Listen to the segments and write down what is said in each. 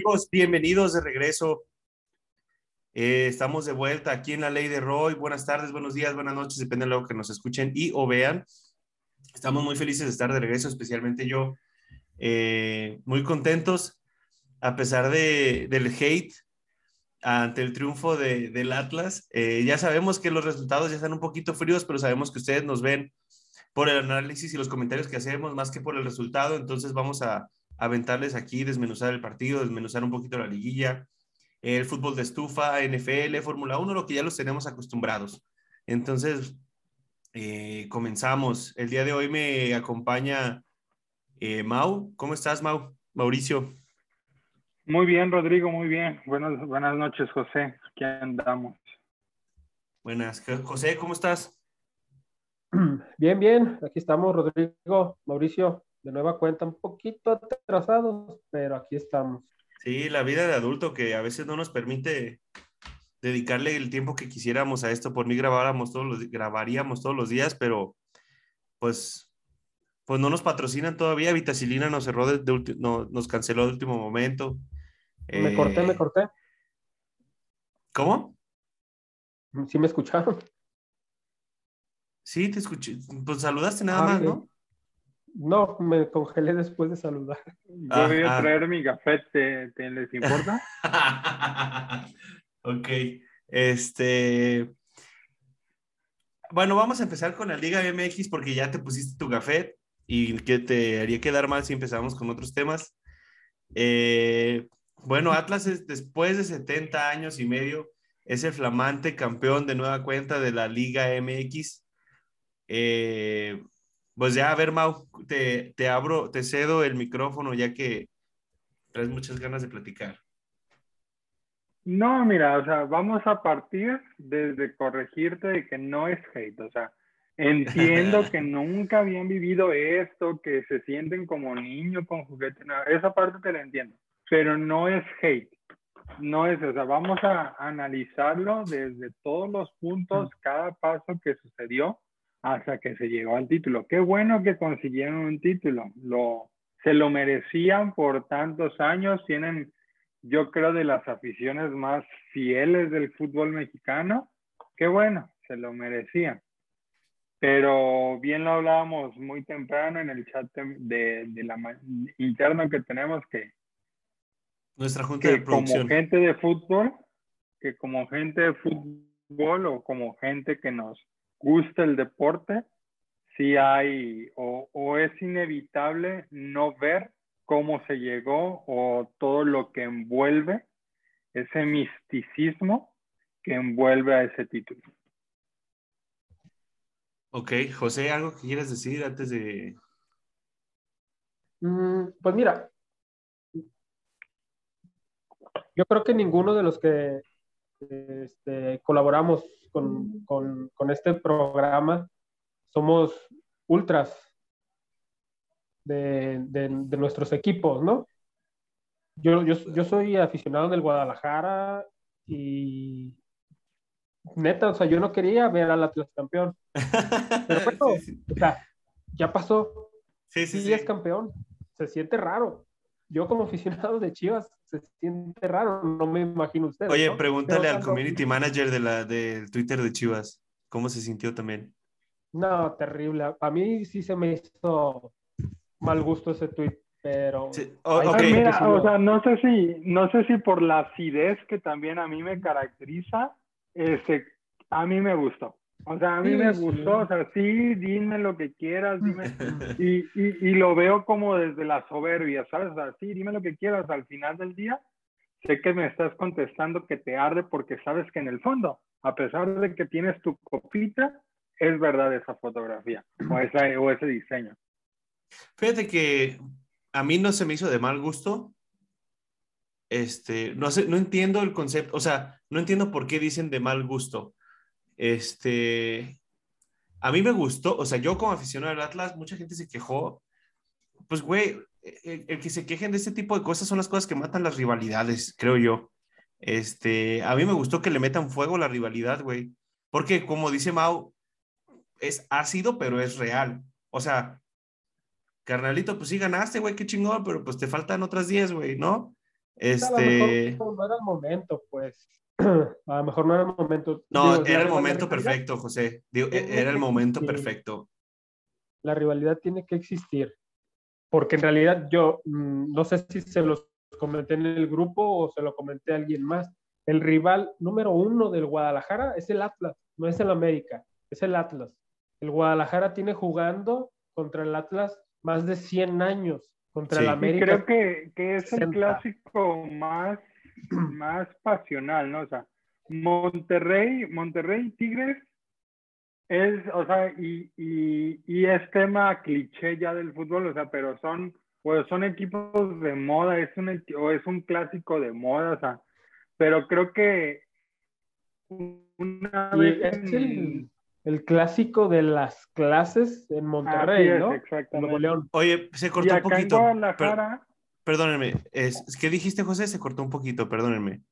Amigos, bienvenidos de regreso. Eh, estamos de vuelta aquí en la Ley de Roy. Buenas tardes, buenos días, buenas noches, depende de lo que nos escuchen y o vean. Estamos muy felices de estar de regreso, especialmente yo. Eh, muy contentos, a pesar de, del hate ante el triunfo de, del Atlas. Eh, ya sabemos que los resultados ya están un poquito fríos, pero sabemos que ustedes nos ven por el análisis y los comentarios que hacemos más que por el resultado. Entonces vamos a aventarles aquí, desmenuzar el partido, desmenuzar un poquito la liguilla, el fútbol de estufa, NFL, Fórmula 1, lo que ya los tenemos acostumbrados. Entonces, eh, comenzamos. El día de hoy me acompaña eh, Mau. ¿Cómo estás, Mau? Mauricio. Muy bien, Rodrigo, muy bien. Buenas, buenas noches, José. Aquí andamos. Buenas. José, ¿cómo estás? Bien, bien. Aquí estamos, Rodrigo, Mauricio, de nueva cuenta, un poquito atrasados, pero aquí estamos. Sí, la vida de adulto que a veces no nos permite dedicarle el tiempo que quisiéramos a esto. Por mí grabáramos todos los, grabaríamos todos los días, pero pues, pues no nos patrocinan todavía. Vitacilina nos cerró, de, no, nos canceló de último momento. Me corté, me eh, corté. ¿Cómo? Sí me escucharon. Sí, te escuché. Pues saludaste nada ah, más, ¿no? No, me congelé después de saludar. Yo voy a traer mi gafete, ¿te, les importa? ok. Este. Bueno, vamos a empezar con la Liga MX porque ya te pusiste tu gafet y que te haría quedar mal si empezamos con otros temas. Eh, bueno, Atlas es, después de 70 años y medio es el flamante campeón de nueva cuenta de la Liga MX. Eh, pues ya, a ver, Mau, te, te abro, te cedo el micrófono ya que traes muchas ganas de platicar. No, mira, o sea, vamos a partir desde corregirte de que no es hate, o sea, entiendo que nunca habían vivido esto, que se sienten como niños con juguetes, esa parte te la entiendo, pero no es hate, no es, o sea, vamos a analizarlo desde todos los puntos, cada paso que sucedió hasta que se llegó al título. Qué bueno que consiguieron un título. Lo, se lo merecían por tantos años. Tienen, yo creo, de las aficiones más fieles del fútbol mexicano. Qué bueno, se lo merecían. Pero bien lo hablábamos muy temprano en el chat de, de la interno que tenemos que nuestra junta de producción. como gente de fútbol, que como gente de fútbol o como gente que nos gusta el deporte, si hay o, es inevitable no ver cómo se llegó o todo lo que envuelve ese misticismo que envuelve a ese título. Ok, José, ¿algo que quieras decir antes de...? Mm, pues mira, yo creo que ninguno de los que este, colaboramos con, con, con, este programa somos ultras de, de, de nuestros equipos, ¿no? Yo, yo, yo, soy aficionado del Guadalajara y neta, o sea, yo no quería ver al Atlas campeón. Pero bueno, o sea, ya pasó. Sí, sí, sí, es campeón. Se siente raro. Yo como aficionado de Chivas se siente raro, no me imagino usted. Oye, pregúntale al community manager de la del Twitter de Chivas, ¿cómo se sintió también? No, terrible. A mí sí se me hizo mal gusto ese tweet, pero mira, o sea, no sé si no sé si por la acidez que también a mí me caracteriza, este a mí me gustó. O sea, a mí me gustó, o sea, sí, dime lo que quieras, dime. Y, y, y, lo veo como desde la soberbia, ¿sabes? O sea, sí, dime lo que quieras. Al final del día, sé que me estás contestando que te arde porque sabes que en el fondo, a pesar de que tienes tu copita, es verdad esa fotografía o, esa, o ese diseño. Fíjate que a mí no se me hizo de mal gusto. Este, no sé, no entiendo el concepto, o sea, no entiendo por qué dicen de mal gusto este, a mí me gustó, o sea, yo como aficionado al Atlas, mucha gente se quejó. Pues, güey, el, que se quejen de este tipo de cosas son las cosas que matan las rivalidades, creo yo. Este, a mí me gustó que le metan fuego a la rivalidad, güey. Porque, como dice Mau, es ácido, pero es real. O sea, carnalito, pues sí ganaste, güey, qué chingón, pero pues te faltan otras 10, güey, ¿no? Este... A lo mejor no era el momento, pues. A lo mejor no era el momento. No, Digo, era el momento perfecto, José. Digo, e- era el momento perfecto. La rivalidad tiene que existir. Porque en realidad yo mm, no sé si se los comenté en el grupo o se lo comenté a alguien más. El rival número uno del Guadalajara es el Atlas, no es el América, es el Atlas. El Guadalajara tiene jugando contra el Atlas más de 100 años. Contra Sí. el Y América. creo que, que es el 60. clásico más, más pasional, ¿no? O sea, Monterrey, Monterrey y Tigres es, o sea, y, y, y es tema cliché ya del fútbol, o sea, pero son, pues son equipos de moda, es un, o es un clásico de moda, o sea, pero creo que una Y vez es en- el, el clásico de las clases en Monterrey, es, ¿no? En exactamente. León. Oye, se Y cortó un acá en poquito. Per- Guadalajara, perdónenme. Es, ¿Qué dijiste, José? Se cortó un poquito, perdónenme.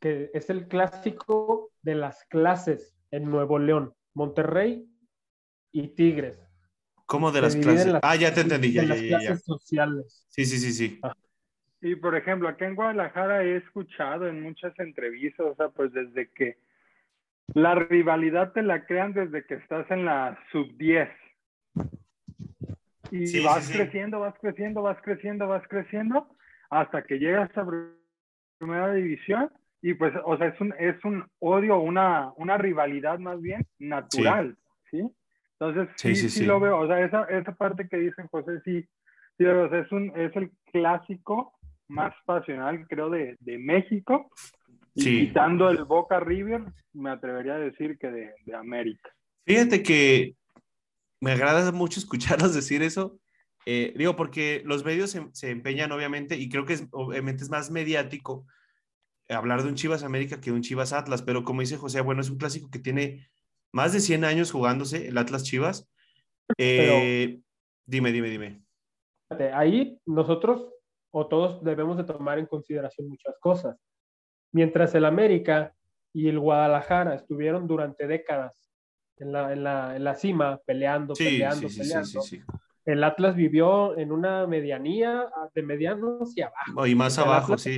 que es el clásico de las clases en Nuevo León, Monterrey y Tigres. ¿Cómo de las clases? las- Ah, ya te entendí, ya, en ya, las ya, ya. clases sociales. Sí, sí, sí, sí. Y por ejemplo, acá en Guadalajara he escuchado en muchas entrevistas, o sea, pues desde que la rivalidad te la crean desde que estás en la sub 10. Y Sí, vas sí, sí. creciendo, vas creciendo, vas creciendo, vas creciendo, hasta que llegas a primera división. Y pues, o sea, es un, es un odio, una, una rivalidad más bien natural, ¿sí? Entonces, Sí, sí, sí, sí, sí. lo veo. O sea, esa, esa parte que dice José, sí, sí, o sea, es, un, es el clásico más pasional, creo, de, de México. Sí. quitando el Boca River, me atrevería a decir que de, de América. Fíjate que me agrada mucho escucharlos decir eso. Eh, digo, porque los medios se, empeñan, obviamente, y creo que es, obviamente es más mediático hablar de un Chivas América que de un Chivas Atlas, pero como dice José, bueno, es un clásico que tiene más de 100 años jugándose, el Atlas Chivas. Eh, dime, dime, dime. Ahí nosotros o todos debemos de tomar en consideración muchas cosas. Mientras el América y el Guadalajara estuvieron durante décadas en la, en la, en la cima, peleando, Sí, peleando, sí, sí, sí, peleando. sí, sí. El Atlas vivió en una medianía de mediano hacia abajo. Y más abajo, Atlas sí.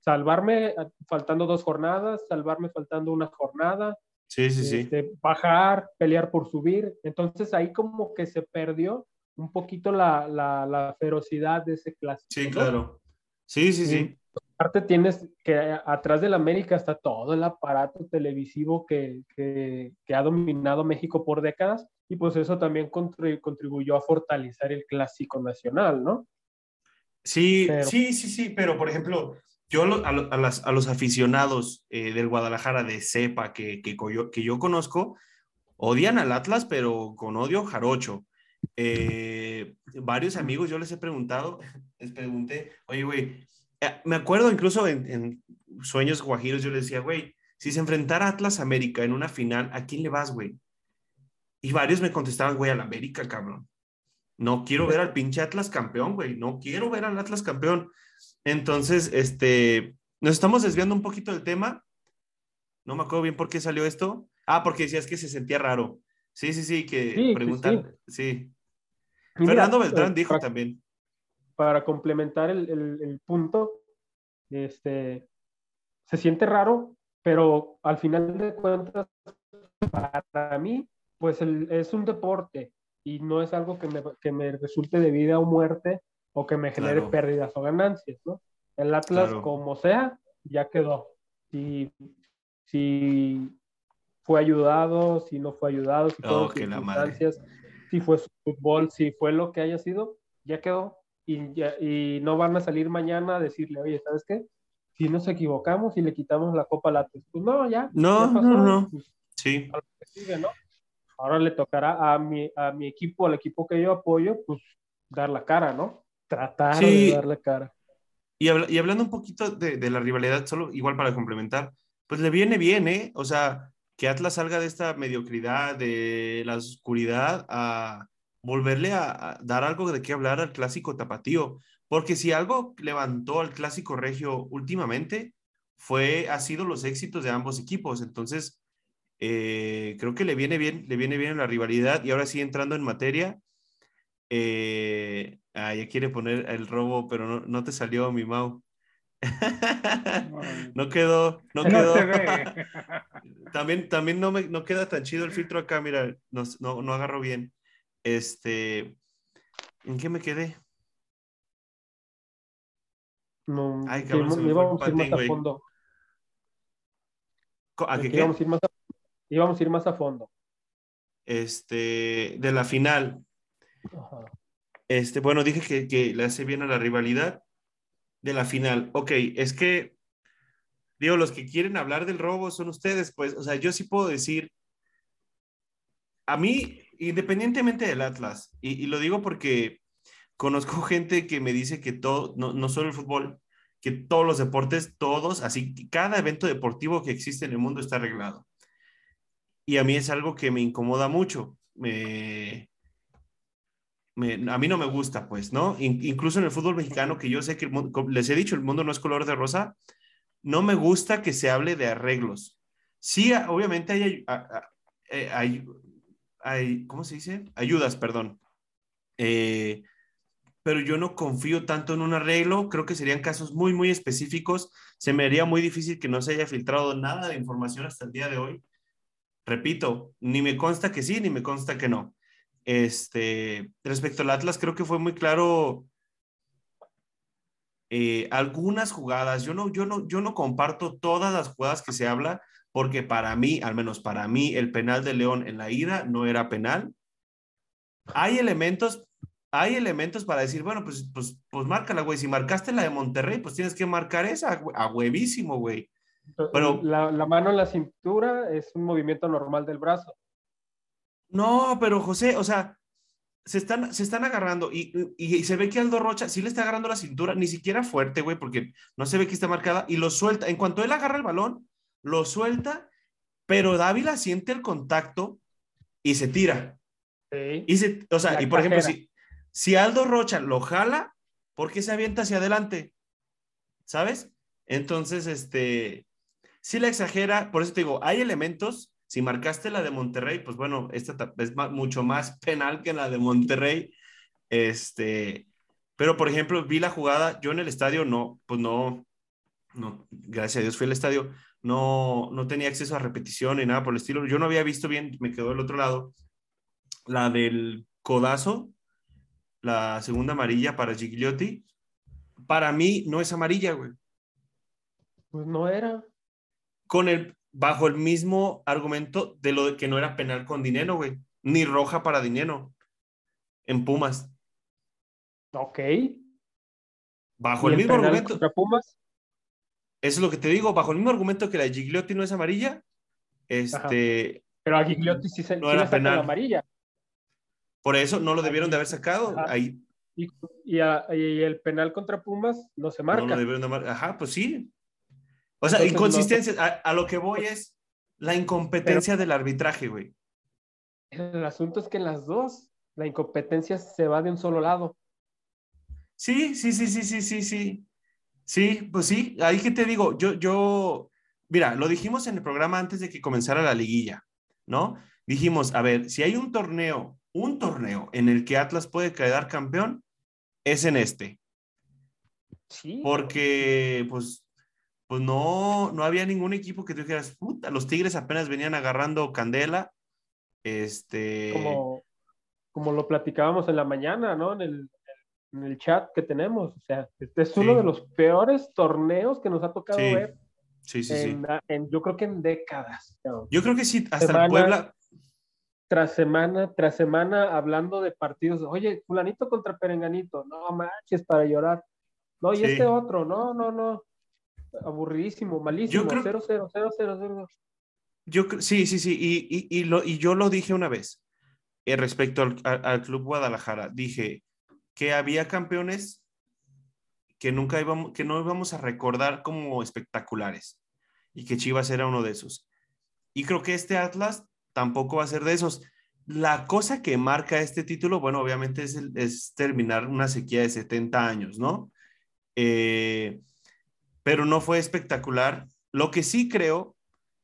Salvarme eh, faltando dos jornadas, salvarme faltando una jornada, Sí, sí, sí. este, bajar, pelear por subir. Entonces ahí como que se perdió un poquito la, la, la ferocidad de ese clásico. Sí, claro. Sí, sí, sí. Aparte tienes que atrás del América está todo el aparato televisivo que, que, que ha dominado México por décadas y pues eso también contri- contribuyó a fortalecer el clásico nacional, ¿no? Sí, Pero- sí, sí, sí, pero por ejemplo, yo a, lo- a las- a los aficionados eh, del Guadalajara de cepa que, yo, que yo conozco, odian al Atlas, pero con odio jarocho. Eh, varios amigos, yo les he preguntado, les pregunté, oye, güey, eh, me acuerdo incluso en, en Sueños Guajiros, yo les decía, güey, si se enfrentara Atlas América en una final, ¿a quién le vas, güey? Y varios me contestaban, güey, al América, cabrón. No quiero ver al pinche Atlas campeón, güey. No quiero ver al Atlas campeón. Entonces, este, nos estamos desviando un poquito del tema. No me acuerdo bien por qué salió esto. Ah, porque decías que se sentía raro. Sí, sí, sí, que Sí, sí, preguntan. Sí. Mira, Fernando Beltrán eh, dijo también. Para complementar el, el- el punto, este, se siente raro, pero al final de cuentas, para mí, pues el- es un deporte y no es algo que me, que me resulte de vida o muerte o que me genere Claro. pérdidas o ganancias, ¿no? El Atlas, Claro. como sea, ya quedó. Si, si fue ayudado, si no fue ayudado, si Oh, circunstancias, si fue su fútbol, si fue lo que haya sido, ya quedó. Y, ya- y no van a salir mañana a decirle, oye, ¿sabes qué? Si nos equivocamos y le quitamos la copa Atlas. Pues no, ya. No, ya pasó, no, no. pues, Sí, sigue, ¿no? Ahora le tocará a mi, a mi equipo, al equipo que yo apoyo, pues dar la cara, ¿no? Tratar Sí. de dar la cara. Y, habla- y hablando un poquito de, de la rivalidad, solo igual para complementar, pues le viene bien, ¿eh? O sea, que Atlas salga de esta mediocridad, de la oscuridad, a volverle a, a dar algo de qué hablar al clásico tapatío. Porque si algo levantó al clásico regio últimamente, fue, ha sido los éxitos de ambos equipos. Entonces, eh, creo que le viene bien, le viene bien la rivalidad. Y ahora sí, entrando en materia, eh, ah, ya quiere poner el robo, pero no, no te salió, mi Mau. no quedó, no, No quedó. ve. También, también no, me, no queda tan chido el filtro acá, mira, no, no, no agarro bien. Este, ¿en qué me quedé? No, Ay, que cabrón, se me fue el íbamos a ir más a fondo. ¿A qué qué? íbamos a ir más a, íbamos a ir más a fondo. Este, de la final. Ajá. Este, bueno, dije que, que le hace bien a la rivalidad de la final. Ok, es que, digo, los que quieren hablar del robo son ustedes, pues, o sea, yo sí puedo decir, a mí, independientemente del Atlas, y, lo digo porque conozco gente que me dice que todo, no, no solo el fútbol, que todos los deportes, todos, así, cada evento deportivo que existe en el mundo está arreglado. Y a mí es algo que me incomoda mucho. Me, a mí no me gusta, pues, ¿no? In- incluso en el fútbol mexicano, que yo sé que el les he dicho, el mundo no es color de rosa, no me gusta que se hable de arreglos. Sí, obviamente hay, ¿cómo se dice? Ayudas, perdón. Eh, pero yo no confío tanto en un arreglo, creo que serían casos muy, muy específicos. Se me haría muy difícil que no se haya filtrado nada de información hasta el día de hoy. Repito, ni me consta que sí, ni me consta que no. Este, respecto al Atlas, creo que fue muy claro eh, algunas jugadas. Yo no, yo, no, yo no comparto todas las jugadas que se habla, porque para mí, al menos para mí, el penal de León en la ida no era penal. Hay elementos, hay elementos para decir, bueno, pues, pues, pues márcala, güey. Si marcaste la de Monterrey, pues tienes que marcar esa, a huevísimo, güey. Pero- la, la mano en la cintura es un movimiento normal del brazo. No, pero José, o sea, se están, se están agarrando y, y- y se ve que Aldo Rocha sí le está agarrando la cintura, ni siquiera fuerte, güey, porque no se ve que está marcada y lo suelta. En cuanto él agarra el balón, lo suelta, pero Dávila siente el contacto y se tira. Sí. Y se, o sea, y por ejemplo, si, si Aldo Rocha lo jala, ¿por qué se avienta hacia adelante? ¿Sabes? Entonces, este, sí la exagera, por eso te digo, hay elementos, si marcaste la de Monterrey, pues bueno, esta ta- es ma- mucho más penal que la de Monterrey, este, pero por ejemplo, vi la jugada, yo en el estadio no, pues no, no, gracias a Dios fui al estadio, no, no tenía acceso a repetición ni nada por el estilo, yo no había visto bien, me quedó del otro lado, la del codazo, la segunda amarilla para Gigliotti, para mí no es amarilla, güey. Pues no era. Con el, bajo el mismo argumento de lo de que no era penal con dinero, güey. Ni roja para dinero. En Pumas. Ok. Bajo ¿Y el mismo argumento. Pumas? Eso es lo que te digo. Bajo el mismo argumento que la de Gigliotti no es amarilla. Este, Pero a Gigliotti sí, se, No sí era penal. la amarilla. por eso no lo debieron de haber sacado. Ajá. Ahí Y, y a- y el penal contra Pumas no se no marca. lo debieron de Ajá, pues sí. O sea, Entonces, inconsistencias. A, a lo que voy es la incompetencia del arbitraje, güey. El asunto es que en las dos, la incompetencia se va de un solo lado. Sí, sí, sí, sí, sí, sí, sí. Sí, pues sí, ahí que te digo, yo, yo, mira, lo dijimos en el programa antes de que comenzara la liguilla, ¿no? Dijimos, a ver, si hay un torneo, un torneo en el que Atlas puede quedar campeón, es en este, Sí. porque pues, pues no, no había ningún equipo que tú dijeras, puta, los Tigres apenas venían agarrando candela, este, como, como lo platicábamos en la mañana, ¿no? En el, en el chat que tenemos. O sea, este es uno de los peores torneos que nos ha tocado Sí, ver sí, sí, sí. en, yo creo que en décadas. Yo creo que sí, hasta Semana- el Puebla, Tras semana, tras semana, hablando de partidos. Oye, fulanito contra perenganito. No manches, para llorar. No, y Sí. este otro. No, no, no. Aburridísimo, malísimo. creo- 0 0 0 0 0 Yo sí, sí, sí, y, y, y lo, y yo lo dije una vez eh, respecto al, al- al Club Guadalajara. Dije que había campeones que nunca íbamos, que no íbamos a recordar como espectaculares y que Chivas era uno de esos. Y creo que este Atlas tampoco va a ser de esos. La cosa que marca este título, bueno, obviamente es, el- es terminar una sequía de 70 años, ¿no? Eh, pero no fue espectacular. Lo que sí creo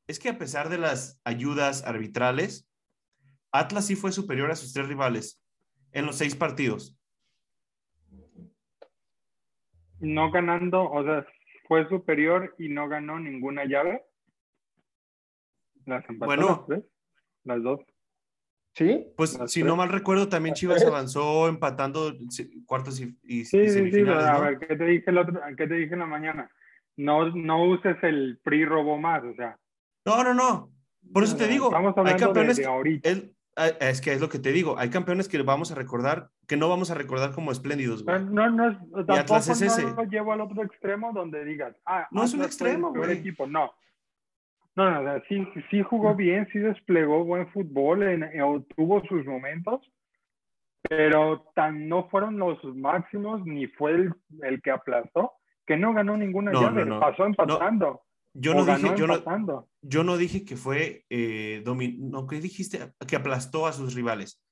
es que a pesar de las ayudas arbitrales, Atlas sí fue superior a sus tres rivales en los seis partidos. No ganando, o sea, fue superior y no ganó ninguna llave. Las empató Bueno. las las dos. ¿Sí? Pues Las si tres. no mal recuerdo, también Chivas avanzó empatando cuartos y, y- y Sí, sí, sí, semifinales, a ¿no? ver, ¿qué te dije el otro, qué te dije en la mañana? No, no uses el PRI robo más, o sea. No, no, no. Por eso te digo, Estamos hay hablando de, campeones de que- ahorita. es, ah, es que es lo que te digo, hay campeones que vamos a recordar, que no vamos a recordar como espléndidos, güey. No, no, es- tampoco Atlas es ese. no lo llevo al otro extremo donde digas, ah, No es un Atlas fue el extremo, güey. equipo. No. No, no, o sea, sí, sí- jugó bien, sí desplegó buen fútbol, en, en- tuvo sus momentos, pero tan no fueron los máximos ni fue el, el que aplastó, que no ganó ninguna No, llave, no, no. pasó empatando. Yo no dije, yo no, yo no dije que fue eh, domi- no, ¿qué dijiste? Que aplastó a sus rivales.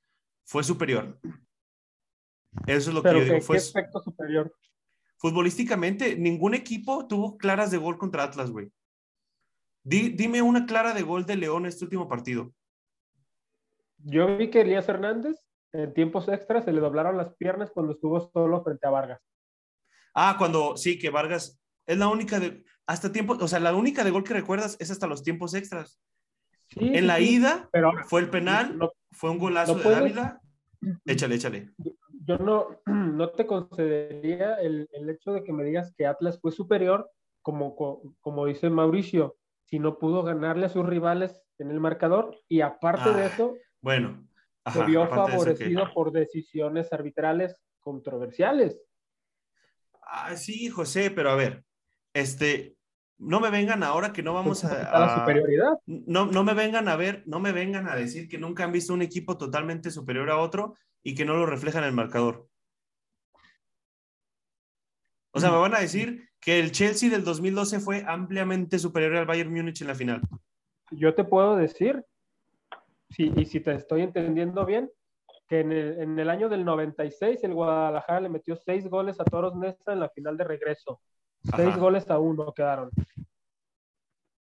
Fue superior. Eso es lo que yo ¿qué, digo. qué Fue aspecto superior? futbolísticamente, ningún equipo tuvo claras de gol contra Atlas, güey. Di- dime una clara de gol de León este último partido. Yo vi que Elías Hernández en tiempos extras se le doblaron las piernas cuando estuvo solo frente a Vargas. Ah, cuando sí, que Vargas es la única de hasta tiempo, o sea, la única de gol que recuerdas es hasta los tiempos extras. Sí, En la sí, ida pero fue el penal, no- fue un golazo no de puedes- Dávila. Échale, échale. yo no, no te concedería el, el hecho de que me digas que Atlas fue superior, como, co- como dice Mauricio, si no pudo ganarle a sus rivales en el marcador y aparte de Ah, eso, Bueno, se vio favorecido por decisiones arbitrales controversiales. Ah, sí, José, pero a ver, este, no me vengan ahora que no vamos la a, a- superioridad. no, no me vengan a ver, no me vengan a decir que nunca han visto un equipo totalmente superior a otro y que no lo reflejan en el marcador. O sea, me van a decir que el Chelsea del 2012 fue ampliamente superior al Bayern Múnich en la final. Yo te puedo decir, si, y si te estoy entendiendo bien, que en el, en el año del 96 el Guadalajara le metió seis goles a Toros Neza en la final de regreso. Seis Ajá. goles a uno quedaron.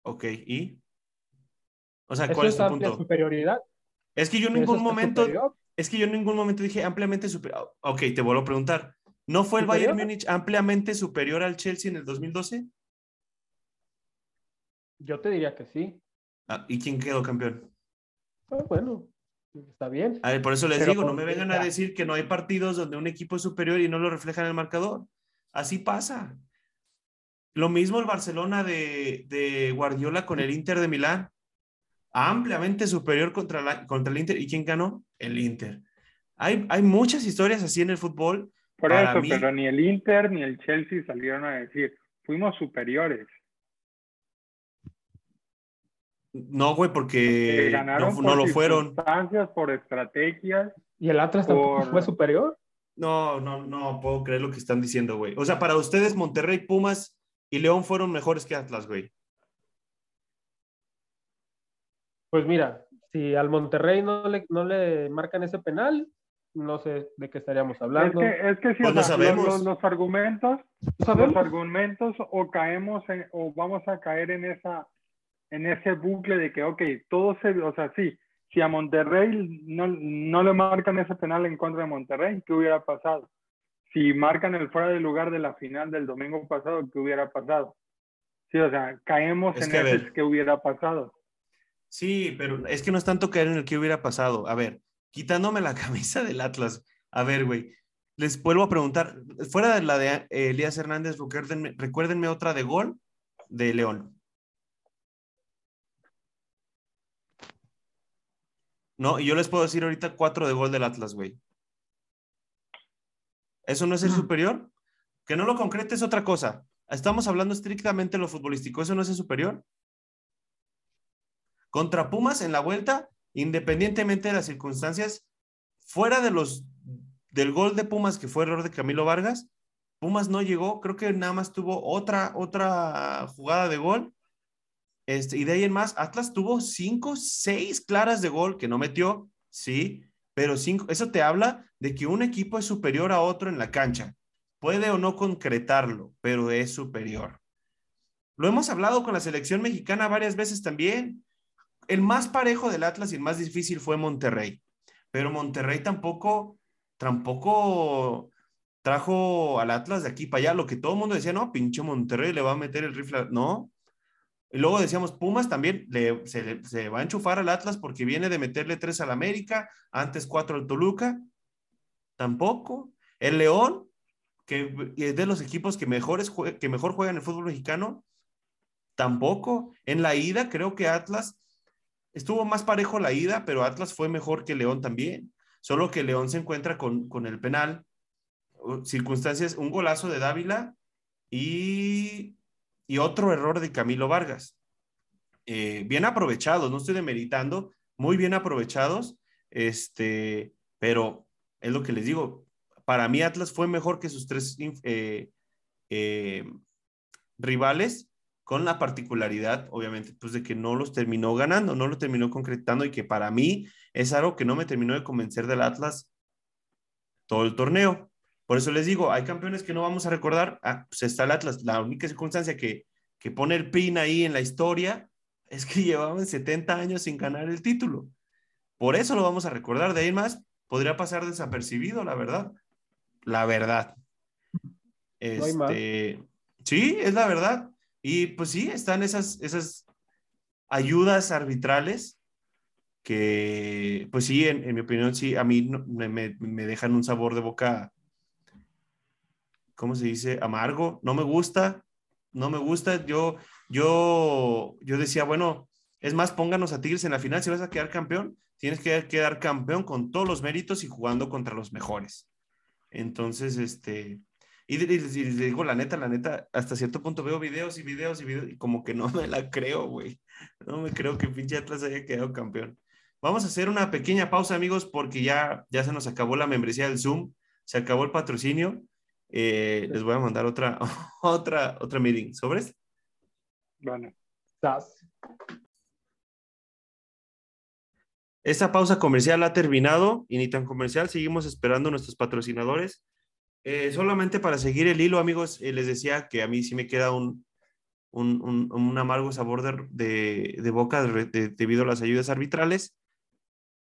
Ok, ¿y? O sea, ¿cuál es tu punto? superioridad. Es que yo en ningún momento, superior. es que yo en ningún momento dije ampliamente superior. Ok, te vuelvo a preguntar. ¿No fue el ¿Superior? Bayern Múnich ampliamente superior al Chelsea en el 2012? Yo te diría que sí. Ah, ¿Y quién quedó campeón? Ah, bueno, está bien. A ver, por eso les Pero digo, no me vengan a decir que no hay partidos donde un equipo es superior y no lo refleja en el marcador. Así pasa. Lo mismo el Barcelona de, de Guardiola con el Inter de Milán. Ampliamente superior contra, la- contra el Inter. ¿Y quién ganó? El Inter. Hay, hay muchas historias así en el fútbol. Por Para eso, mí- pero ni el Inter ni el Chelsea salieron a decir, fuimos superiores. No, güey, Que porque ganaron no, por no lo fueron. por estrategias. ¿Y el Atlas tampoco Por- fue superior? No, no, no puedo creer lo que están diciendo, güey. O sea, para ustedes, Monterrey, Pumas y León fueron mejores que Atlas, güey. Pues mira, si al Monterrey no le, no le marcan ese penal, no sé de qué estaríamos Es hablando. que, es que sí, Pues no sabemos. Los, los- los argumentos, ¿Sabemos? los argumentos o caemos en- o vamos a caer en esa en ese bucle de que, ok, todo se, o sea, sí, si a Monterrey no, no le marcan ese penal en contra de Monterrey, ¿qué hubiera pasado? Si marcan el fuera de lugar de la final del domingo pasado, ¿qué hubiera pasado? Sí, o sea, caemos Es en que, ver. ¿qué hubiera pasado? Sí, pero es que no es tanto caer en el que hubiera pasado. A ver, quitándome la camisa del Atlas. A ver, güey, les vuelvo a preguntar, fuera de la de eh, Elías Hernández, recuérdenme, recuérdenme otra de gol de León. No, y yo les puedo decir ahorita cuatro de gol del Atlas, güey. ¿Eso no es ser superior? Que no lo concrete es otra cosa. Estamos hablando estrictamente de lo futbolístico. ¿Eso no es ser superior? Contra Pumas en la vuelta, independientemente de las circunstancias, fuera de los del gol de Pumas que fue error de Camilo Vargas, Pumas no llegó, creo que nada más tuvo otra otra jugada de gol. Este, y de ahí en más, Atlas tuvo cinco, seis claras de gol que no metió, sí, pero cinco, eso te habla de que un equipo es superior a otro en la cancha. Puede o no concretarlo, pero es superior. Lo hemos hablado con la selección mexicana varias veces también. El más parejo del Atlas y el más difícil fue Monterrey. Pero Monterrey tampoco, tampoco trajo al Atlas de aquí para allá, lo que todo el mundo decía, no, pinche Monterrey le va a meter el rifle, no. Y luego decíamos, Pumas también le, se, se, va a enchufar al Atlas porque viene de meterle tres al América, antes cuatro al Toluca, tampoco. El León, que es de los equipos que, mejores, que mejor juegan el fútbol mexicano, tampoco. En la ida creo que Atlas estuvo más parejo la ida, pero Atlas fue mejor que León también. Solo que León se encuentra con, con el penal circunstancias, un golazo de Dávila y, y otro error de Camilo Vargas. Eh, bien aprovechados, no estoy demeritando, muy bien aprovechados, este, pero es lo que les digo, para mí Atlas fue mejor que sus tres eh, eh, rivales, con la particularidad, obviamente, pues de que no los terminó ganando, no lo terminó concretando y que para mí es algo que no me terminó de convencer del Atlas todo el torneo. Por eso les digo, hay campeones que no vamos a recordar. Ah, pues está el Atlas. La única circunstancia que, que pone el pin ahí en la historia es que llevaban 70 años sin ganar el título. Por eso lo vamos a recordar. De ahí más, podría pasar desapercibido, la verdad. La verdad. Este, sí, es la verdad. Y pues sí, están esas, esas ayudas arbitrales que, pues sí, en, mi opinión, sí, a mí me, me, dejan un sabor de boca ¿cómo se dice? Amargo, no me gusta, no me gusta. Yo, yo, yo decía, bueno, es más, pónganos a Tigres en la final, si vas a quedar campeón, tienes que quedar campeón con todos los méritos y jugando contra los mejores. Entonces, este, y les digo la neta, la neta, hasta cierto punto veo videos y videos y videos y como que no me la creo, güey. No me creo que pinche Atlas haya quedado campeón. Vamos a hacer una pequeña pausa, amigos, porque ya, ya se nos acabó la membresía del Zoom, se acabó el patrocinio. Eh, les voy a mandar otra, otra, otra meeting. ¿Sobres? Bueno. Esta pausa comercial ha terminado y ni tan comercial, seguimos esperando nuestros patrocinadores. Eh, solamente para seguir el hilo, amigos, eh, les decía que a mí sí me queda un, un, un, amargo sabor de, de, boca debido a las ayudas arbitrales.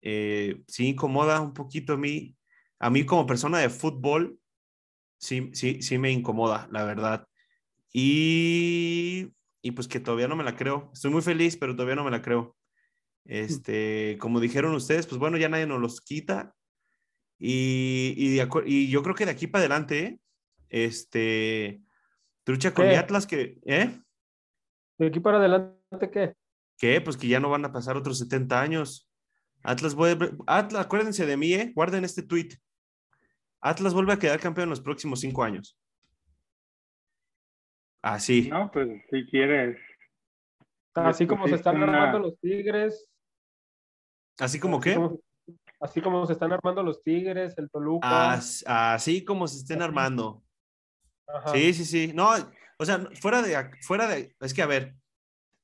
sí incomoda un poquito a mí, a mí como persona de fútbol, sí, sí, sí me incomoda, la verdad. Y, y pues que todavía no me la creo. Estoy muy feliz, pero todavía no me la creo. Este, como dijeron ustedes, pues bueno, ya nadie nos los quita. Y, y, y yo creo que de aquí para adelante, este, trucha con Atlas que, ¿eh? ¿De aquí para adelante qué? ¿Qué? Pues que ya no van a pasar otros 70 años. Atlas, voy, Atlas, acuérdense de mí, ¿eh? Guarden este tweet. Atlas vuelve a quedar campeón en los próximos cinco años. Así. No, pues si quieres. Así como se están armando los Tigres. ¿Así como qué? así como se están armando los Tigres, el Toluca. así como se estén armando. Sí, sí, sí. No, o sea, fuera de, fuera de, es que a ver,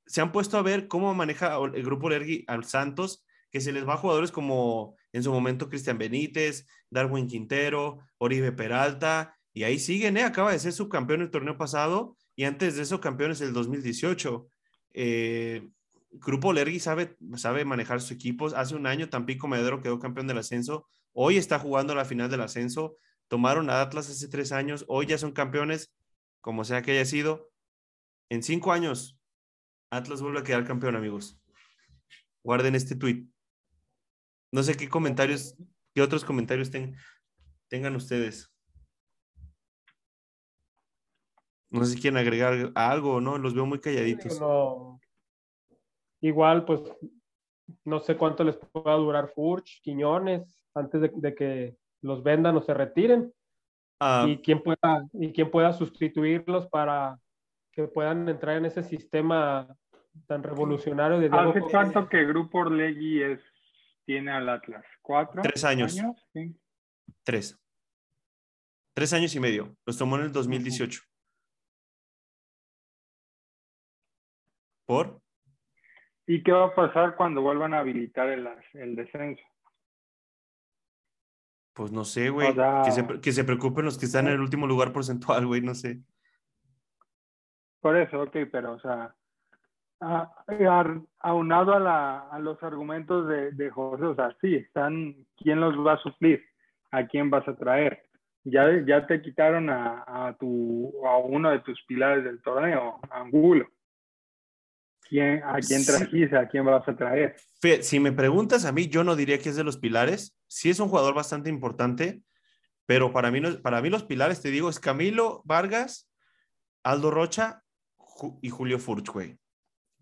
se han puesto a ver cómo maneja el grupo Lergui al Santos, que se les va a jugadores como en su momento Cristian Benítez, Darwin Quintero, Oribe Peralta, y ahí siguen, ¿eh? acaba de ser subcampeón el torneo pasado y antes de eso campeones el 2018. Eh, Grupo Lergui sabe, sabe manejar sus equipos. Hace un año Tampico Medero quedó campeón del ascenso. Hoy está jugando la final del ascenso. Tomaron a Atlas hace tres años. Hoy ya son campeones, como sea que haya sido. En cinco años, Atlas vuelve a quedar campeón, amigos. Guarden este tweet. No sé qué comentarios, qué otros comentarios tengan ustedes. No sé si quieren agregar algo o no, los veo muy calladitos. Igual, pues, no sé cuánto les pueda durar Furch, Quiñones, antes de, que los vendan o se retiren. Ah. y, quién pueda, y quién pueda sustituirlos para que puedan entrar en ese sistema tan revolucionario de ¿Hace cuánto que Grupo Orlegui es tiene al Atlas? ¿Cuatro? Tres años. Tres. Tres años y medio. Los tomó en el 2018. ¿Por? ¿Y qué va a pasar cuando vuelvan a habilitar el, el descenso? Pues no sé, güey. que, se, que, se, preocupen los que están en el último lugar porcentual, güey, no sé. Por eso, ok, pero, o sea, aunado a, la, a los argumentos de, de, José, o sea, sí, están, ¿quién los va a suplir? ¿A quién vas a traer? ya, ya te quitaron a, a, tu, a uno de tus pilares del torneo, Angulo. ¿Quién, ¿A quién trajiste? ¿A quién vas a traer? Si me preguntas a mí, yo no diría que es de los pilares. Sí es un jugador bastante importante, pero para mí, para mí los pilares, te digo, es Camilo Vargas, Aldo Rocha y Julio Furch, güey.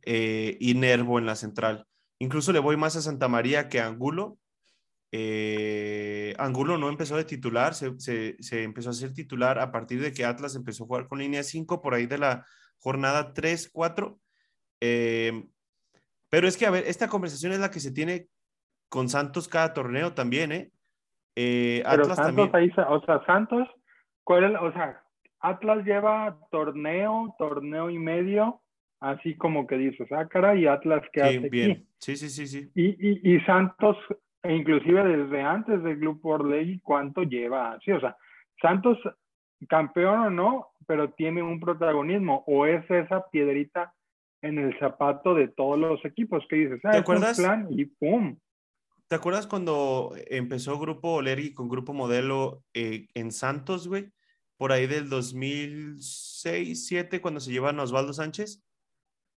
Eh, y Nervo en la central. Incluso le voy más a Santa María que a Angulo. Eh, Angulo no empezó de titular, se, se, empezó a ser titular a partir de que Atlas empezó a jugar con línea 5 por ahí de la jornada 3, 4. Eh, pero es que, a ver, esta conversación es la que se tiene con Santos cada torneo también, ¿eh? eh Atlas Santos también. o sea, Santos, ¿cuál es, o sea, Atlas lleva torneo, torneo y medio, así como que dices, ah, cara, y Atlas que hace bien. Sí, sí, sí, sí. Y, y, y, Santos, e inclusive desde antes del Grupo Orlegui, ¿cuánto lleva? Sí, o sea, Santos, campeón o no, pero tiene un protagonismo, o es esa piedrita en el zapato de todos los equipos que dices, ah, ¿te acuerdas? plan y pum. ¿Te acuerdas cuando empezó Grupo Olergi con Grupo Modelo eh, en Santos, güey? Por ahí del 2006, 2007, cuando se llevan a Osvaldo Sánchez.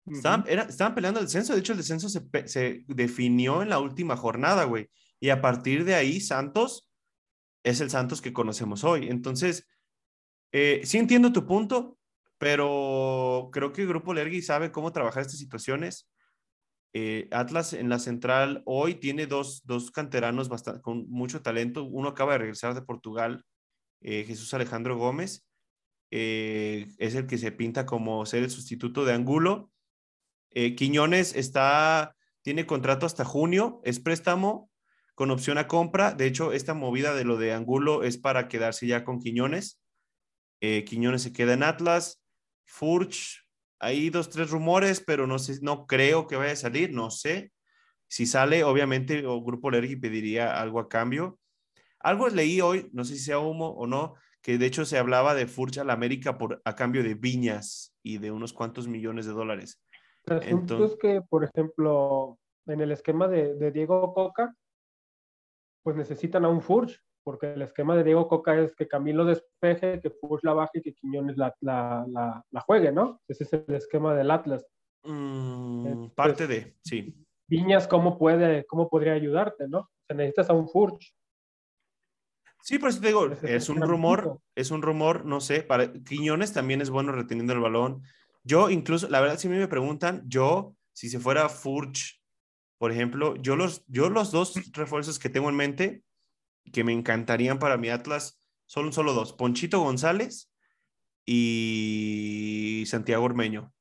estaban, peleando el descenso. De hecho, el descenso se, se, definió en la última jornada, güey. Y a partir de ahí, Santos es el Santos que conocemos hoy. Entonces, eh, sí entiendo tu punto pero creo que el Grupo Lergui sabe cómo trabajar estas situaciones. Eh, Atlas en la central hoy tiene dos, dos canteranos bastante, con mucho talento. Uno acaba de regresar de Portugal, eh, Jesús Alejandro Gómez. Eh, es el que se pinta como ser el sustituto de Angulo. Quiñones está, tiene contrato hasta junio, es préstamo con opción a compra. De hecho, esta movida de lo de Angulo es para quedarse ya con Quiñones. Quiñones se queda en Atlas. Furch, hay dos, tres rumores, pero no sé, no creo que vaya a salir, no sé. Si sale, obviamente, el Grupo Lergi pediría algo a cambio. Algo leí hoy, no sé si sea humo o no, que de hecho se hablaba de Furch a la América por, a cambio de viñas y de unos cuantos millones de dólares. El asunto es que, por ejemplo, en el esquema de, de Diego Coca, pues necesitan a un Furch porque el esquema de Diego Coca es que Camilo despeje, que Push la baje y que Quiñones la, la, la, juegue, ¿no? Ese es el esquema del Atlas. Mm, parte de, sí. Viñas, ¿cómo, puede, ¿cómo podría ayudarte, no? Se necesitas a un Furch. Sí, por eso te digo, es un rumor, es un rumor, no sé, para Quiñones también es bueno reteniendo el balón. Yo incluso, la verdad, si me preguntan, yo, si se fuera Furch, por ejemplo, yo los, yo los dos refuerzos que tengo en mente, que me encantarían para mi Atlas son solo dos, Ponchito González y Santiago Ormeño.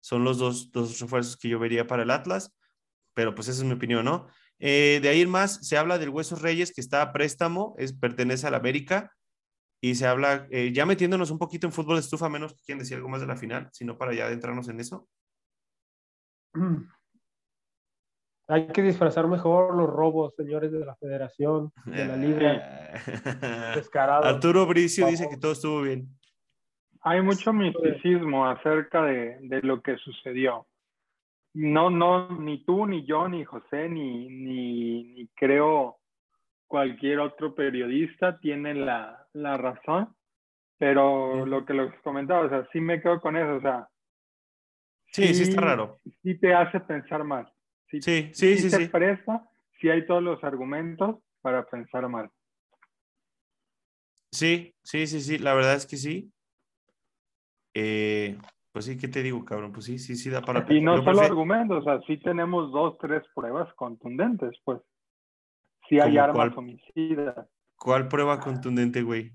Son los dos, dos refuerzos que yo vería para el Atlas, pero pues esa es mi opinión, ¿no? Eh, de ahí más, se habla del Huesos Reyes que está a préstamo, es, pertenece a la América, y se habla, eh, ya metiéndonos un poquito en fútbol estufa, menos que decir algo más de la final, sino para ya adentrarnos en eso. Hay que disfrazar mejor los robos, señores de la federación, de la liga. Descarado. Arturo Bricio dice que todo estuvo bien. Hay mucho misticismo acerca de, de, lo que sucedió. No, no, ni tú, ni yo, ni José, ni, ni, ni creo cualquier otro periodista tiene la, la razón, pero lo que los comentaba, o sea, sí me quedo con eso, o sea. Sí, sí, sí está raro. Sí te hace pensar mal. Sí, sí, sí. sí, se presta, si hay todos los argumentos para pensar mal. Sí, sí, sí, sí, la verdad es que sí. Eh, pues sí, ¿qué te digo, cabrón? Pues sí, sí, sí da para... Y no solo argumentos, o sea, sí tenemos dos, tres pruebas contundentes, pues. Sí hay armas homicidas. ¿Cuál prueba contundente, güey?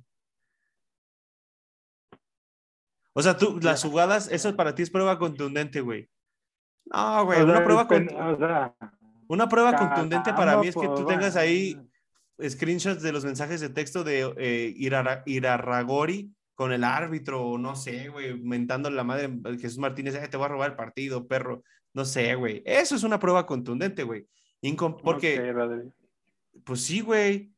O sea, tú, las jugadas, eso para ti es prueba contundente, güey. No, güey, una prueba, una prueba contundente para mí es que tú tengas ahí screenshots de los mensajes de texto de eh, Irarragori con el árbitro, o no sé, güey, mentándole la madre Jesús Martínez, te voy a robar el partido, perro. No sé, güey. Eso es una prueba contundente, güey. Porque, pues sí, güey.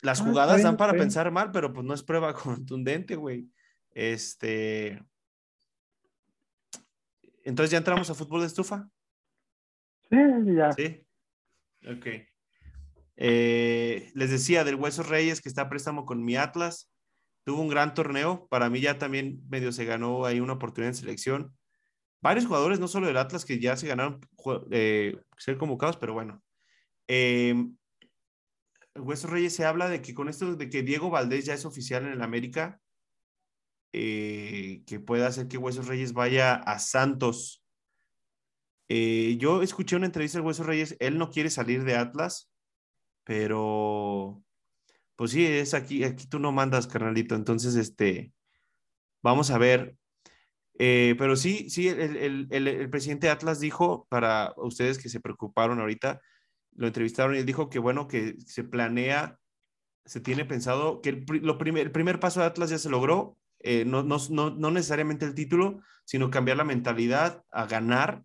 Las ah, jugadas dan para pensar mal, pero pues no es prueba contundente, güey. Este. Entonces ya entramos a fútbol de estufa. Sí, ya. Sí. Ok. Eh, les decía del Huesos Reyes que está a préstamo con mi Atlas. Tuvo un gran torneo. Para mí ya también medio se ganó ahí una oportunidad en selección. Varios jugadores, no solo del Atlas, que ya se ganaron eh, ser convocados, pero bueno. Eh, Huesos Reyes se habla de que con esto de que Diego Valdés ya es oficial en el América, eh, que pueda hacer que Huesos Reyes vaya a Santos. Eh, yo escuché una entrevista de Huesos Reyes, él no quiere salir de Atlas, pero pues sí, es aquí, aquí tú no mandas, carnalito. Entonces, este, vamos a ver. Eh, pero sí, sí, el, el, presidente Atlas dijo, para ustedes que se preocuparon ahorita, lo entrevistaron y él dijo que bueno, que se planea, se tiene pensado que el, lo primer, el primer paso de Atlas ya se logró, eh, no, no, no, necesariamente el título, sino cambiar la mentalidad a ganar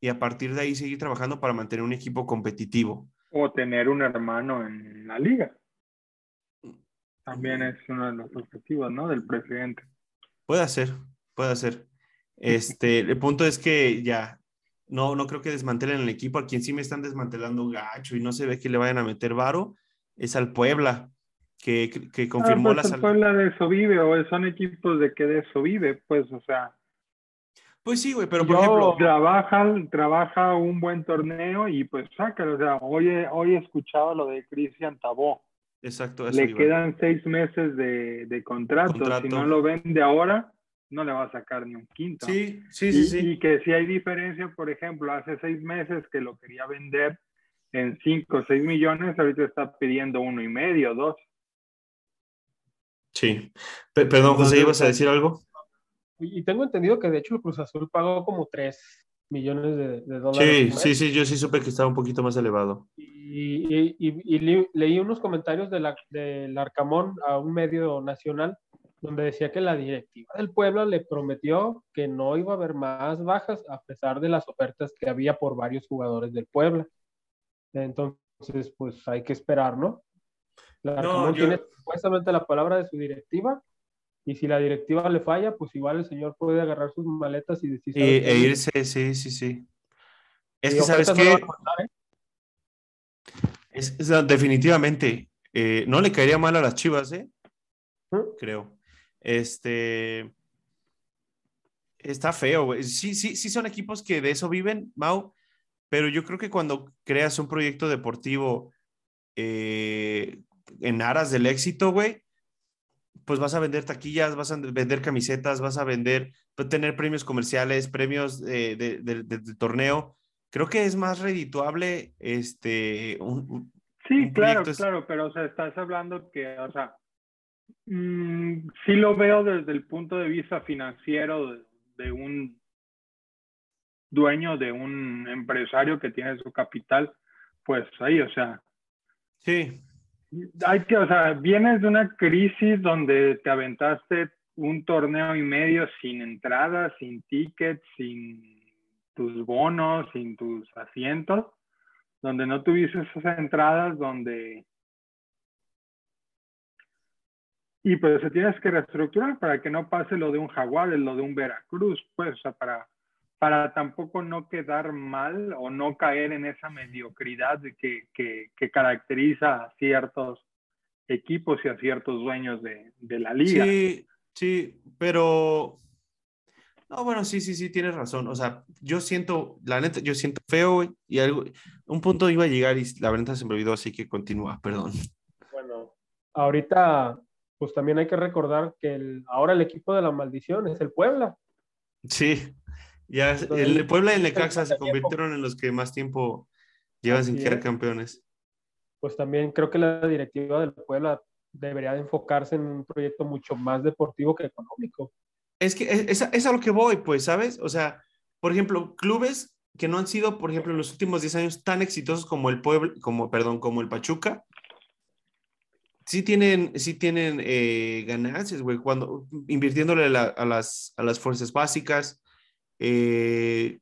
y a partir de ahí seguir trabajando para mantener un equipo competitivo. O tener un hermano en la liga. También mm. es uno de los objetivos, ¿no? Del presidente. Puede ser, puede ser. Este, el punto es que ya, no, no creo que desmantelen el equipo. A quien sí me están desmantelando gacho y no se ve que le vayan a meter varo es al Puebla, que, que confirmó ah, pues la el Puebla de eso vive, o son equipos de que de eso vive, pues, o sea. Pues sí, güey, pero por ejemplo. Trabaja, trabaja un buen torneo y pues sácalo. O sea, hoy, hoy he escuchado lo de Cristian Tabó. Exacto. Le quedan seis meses de, de contrato. contrato. Si no lo vende ahora, no le va a sacar ni un quinto. Sí, sí, sí. Y, que si hay diferencia, por ejemplo, hace seis meses que lo quería vender en cinco o seis millones, ahorita está pidiendo uno y medio, dos. Sí. perdón, José, ¿ibas a decir algo? Y tengo entendido que de hecho el Cruz Azul pagó como tres millones de, dólares. Sí, sí, sí, yo sí supe que estaba un poquito más elevado. Y, leí unos comentarios de la, del Arcamón a un medio nacional donde decía que la directiva del pueblo le prometió que no iba a haber más bajas a pesar de las ofertas que había por varios jugadores del Puebla. Entonces, pues hay que esperar, ¿no? La no, tiene supuestamente la palabra de su directiva y si la directiva le falla, pues igual el señor puede agarrar sus maletas y decir... e irse, sí, sí, sí. Es que, ¿sabes qué? ¿eh? es, definitivamente, eh, no le caería mal a las chivas, ¿eh? ¿Mm? Creo. Este. Está feo, güey. Sí, sí, sí son equipos que de eso viven, Mau, pero yo creo que cuando creas un proyecto deportivo eh, en aras del éxito, güey, pues vas a vender taquillas, vas a vender camisetas, vas a vender, pues, tener premios comerciales, premios de, torneo. Creo que es más redituable este. sí, claro, claro, pero o sea, estás hablando que, o sea, Mm, sí lo veo desde el punto de vista financiero de, un dueño, de un empresario que tiene su capital, pues ahí, o sea. Sí. Hay que, o sea, vienes de una crisis donde te aventaste un torneo y medio sin entradas, sin tickets, sin tus bonos, sin tus asientos, donde no tuviste esas entradas, donde y pues se tienes que reestructurar para que no pase lo de un jaguar, lo de un Veracruz, pues, o sea, para, para tampoco no quedar mal o no caer en esa mediocridad que, que, que caracteriza a ciertos equipos y a ciertos dueños de, de, la liga. Sí, sí, pero... No, bueno, sí, sí, sí, tienes razón. O sea, yo siento, la neta, yo siento feo y algo, un punto iba a llegar y la verdad se me olvidó, así que continúa, perdón. Bueno, ahorita pues también hay que recordar que el, ahora el equipo de la maldición es el Puebla. Sí, ya el Puebla y el Necaxa se convirtieron en los que más tiempo llevan sin ser campeones. Pues también creo que la directiva del Puebla debería de enfocarse en un proyecto mucho más deportivo que económico. Es que es, es, a lo que voy, pues, ¿sabes? O sea, por ejemplo, clubes que no han sido, por ejemplo, en los últimos 10 años tan exitosos como el Puebla, como, perdón, como el Pachuca, sí tienen, sí tienen eh, ganancias, güey, cuando invirtiéndole a, las, a las fuerzas básicas. Eh,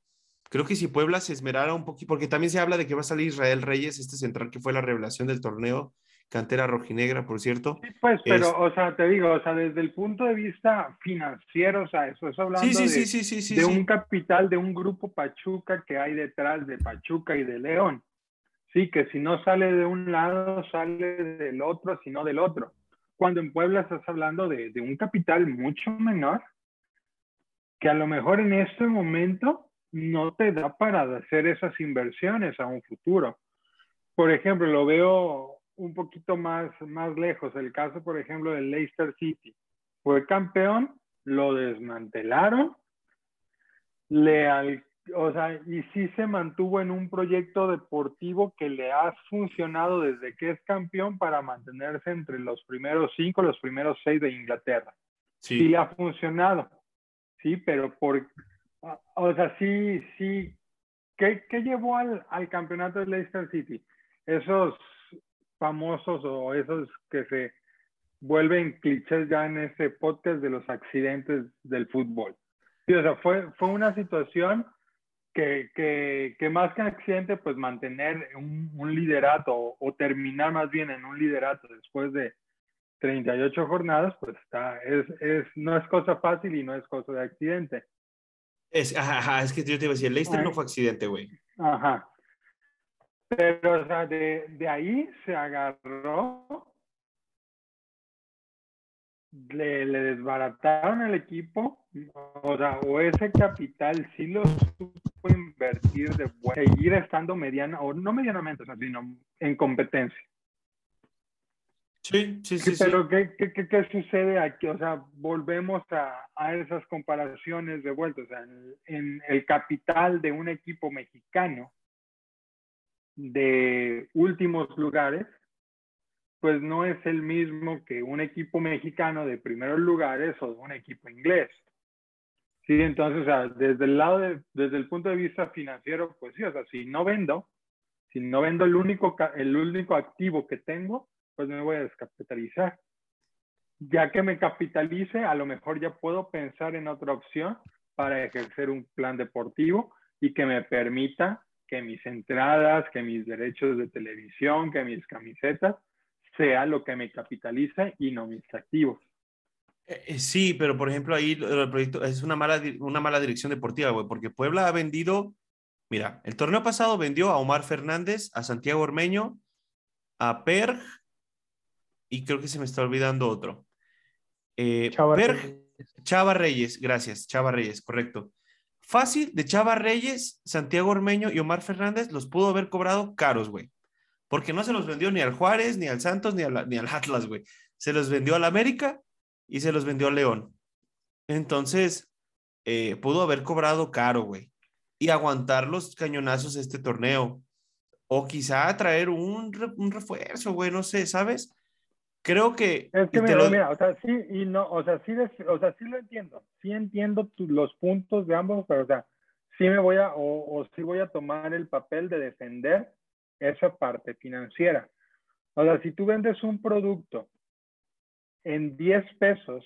creo que si Puebla se esmerara un poquito, porque también se habla de que va a salir Israel Reyes, este central que fue la revelación del torneo, cantera rojinegra, por cierto. Sí, pues, pero, o sea, te digo, o sea, desde el punto de vista financiero, o sea, eso es hablando de, de un capital, de un grupo Pachuca que hay detrás de Pachuca y de León. Sí, que si no sale de un lado, sale del otro, si no del otro. Cuando en Puebla estás hablando de, de un capital mucho menor, que a lo mejor en este momento no te da para hacer esas inversiones a un futuro. Por ejemplo, lo veo un poquito más, más lejos, el caso, por ejemplo, del Leicester City. Fue campeón, lo desmantelaron, le, o sea, y sí se mantuvo en un proyecto deportivo que le ha funcionado desde que es campeón para mantenerse entre los primeros cinco, los primeros seis de Inglaterra. Sí, sí le ha funcionado, sí, pero por, o sea, sí, sí. ¿Qué, qué llevó al, al, campeonato de Leicester City? Esos famosos o esos que se vuelven clichés ya en ese podcast de los accidentes del fútbol. Sí, o sea, fue, fue una situación que, que, que más que accidente, pues mantener un, un liderato o, terminar más bien en un liderato después de 38 jornadas, pues está, es, es, no es cosa fácil y no es cosa de accidente. Es, ajá, es que yo te iba a decir, el Leicester no fue accidente, güey. Ajá. Pero, o sea, de, de ahí se agarró, le, le, desbarataron el equipo, o sea, o ese capital sí lo supo invertir de seguir estando mediana, o no medianamente, o sea, sino en competencia. Sí, sí, sí. Pero ¿qué, qué, qué, sucede aquí? O sea, volvemos a, a esas comparaciones de vuelta. O sea, en, en, el capital de un equipo mexicano de últimos lugares, pues no es el mismo que un equipo mexicano de primeros lugares o de un equipo inglés. Sí, entonces, o sea, desde el lado de, desde el punto de vista financiero, pues sí, o sea, si no vendo, si no vendo el único, el único activo que tengo, pues me voy a descapitalizar. Ya que me capitalice, a lo mejor ya puedo pensar en otra opción para ejercer un plan deportivo y que me permita que mis entradas, que mis derechos de televisión, que mis camisetas, sea lo que me capitalice y no mis activos. Eh, sí, pero por ejemplo ahí el proyecto es una mala, una mala dirección deportiva, güey, porque Puebla ha vendido, mira, el torneo pasado vendió a Omar Fernández, a Santiago Ormeño, a Per y creo que se me está olvidando otro. Eh, Chava, Reyes. Chava Reyes, gracias, Chava Reyes, correcto. Fácil, de Chava Reyes, Santiago Ormeño y Omar Fernández los pudo haber cobrado caros, güey. Porque no se los vendió ni al Juárez, ni al Santos, ni, ni al Atlas, güey. Se los vendió al América y se los vendió al León. Entonces, eh, pudo haber cobrado caro, güey. Y aguantar los cañonazos de este torneo. O quizá traer un, un refuerzo, güey, no sé, ¿sabes? Creo que... Es que mira, lo... mira, o sea, sí y no, o sea, sí, o sea, sí lo entiendo, sí entiendo tu, los puntos de ambos, pero o sea, sí me voy a, o, o sí voy a tomar el papel de defender esa parte financiera. O sea, si tú vendes un producto en 10 pesos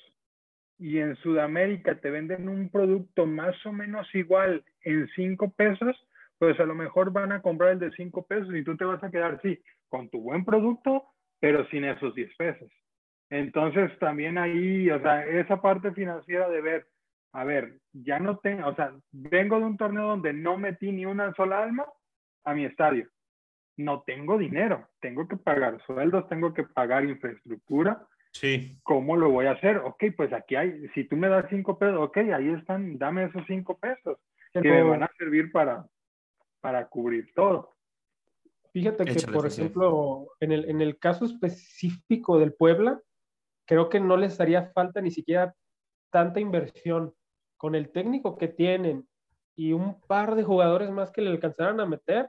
y en Sudamérica te venden un producto más o menos igual en 5 pesos, pues a lo mejor van a comprar el de 5 pesos y tú te vas a quedar, sí, con tu buen producto, pero sin esos 10 pesos. Entonces también ahí, o sea, esa parte financiera de ver, a ver, ya no tengo, o sea, vengo de un torneo donde no metí ni una sola alma a mi estadio. No tengo dinero, tengo que pagar sueldos, tengo que pagar infraestructura. Sí. ¿Cómo lo voy a hacer? Ok, pues aquí hay, si tú me das cinco pesos, ok, ahí están, dame esos cinco pesos que me van a servir para, para cubrir todo. Fíjate que, por ejemplo, en el, en el caso específico del Puebla, creo que no les haría falta ni siquiera tanta inversión con el técnico que tienen y un par de jugadores más que le alcanzaran a meter.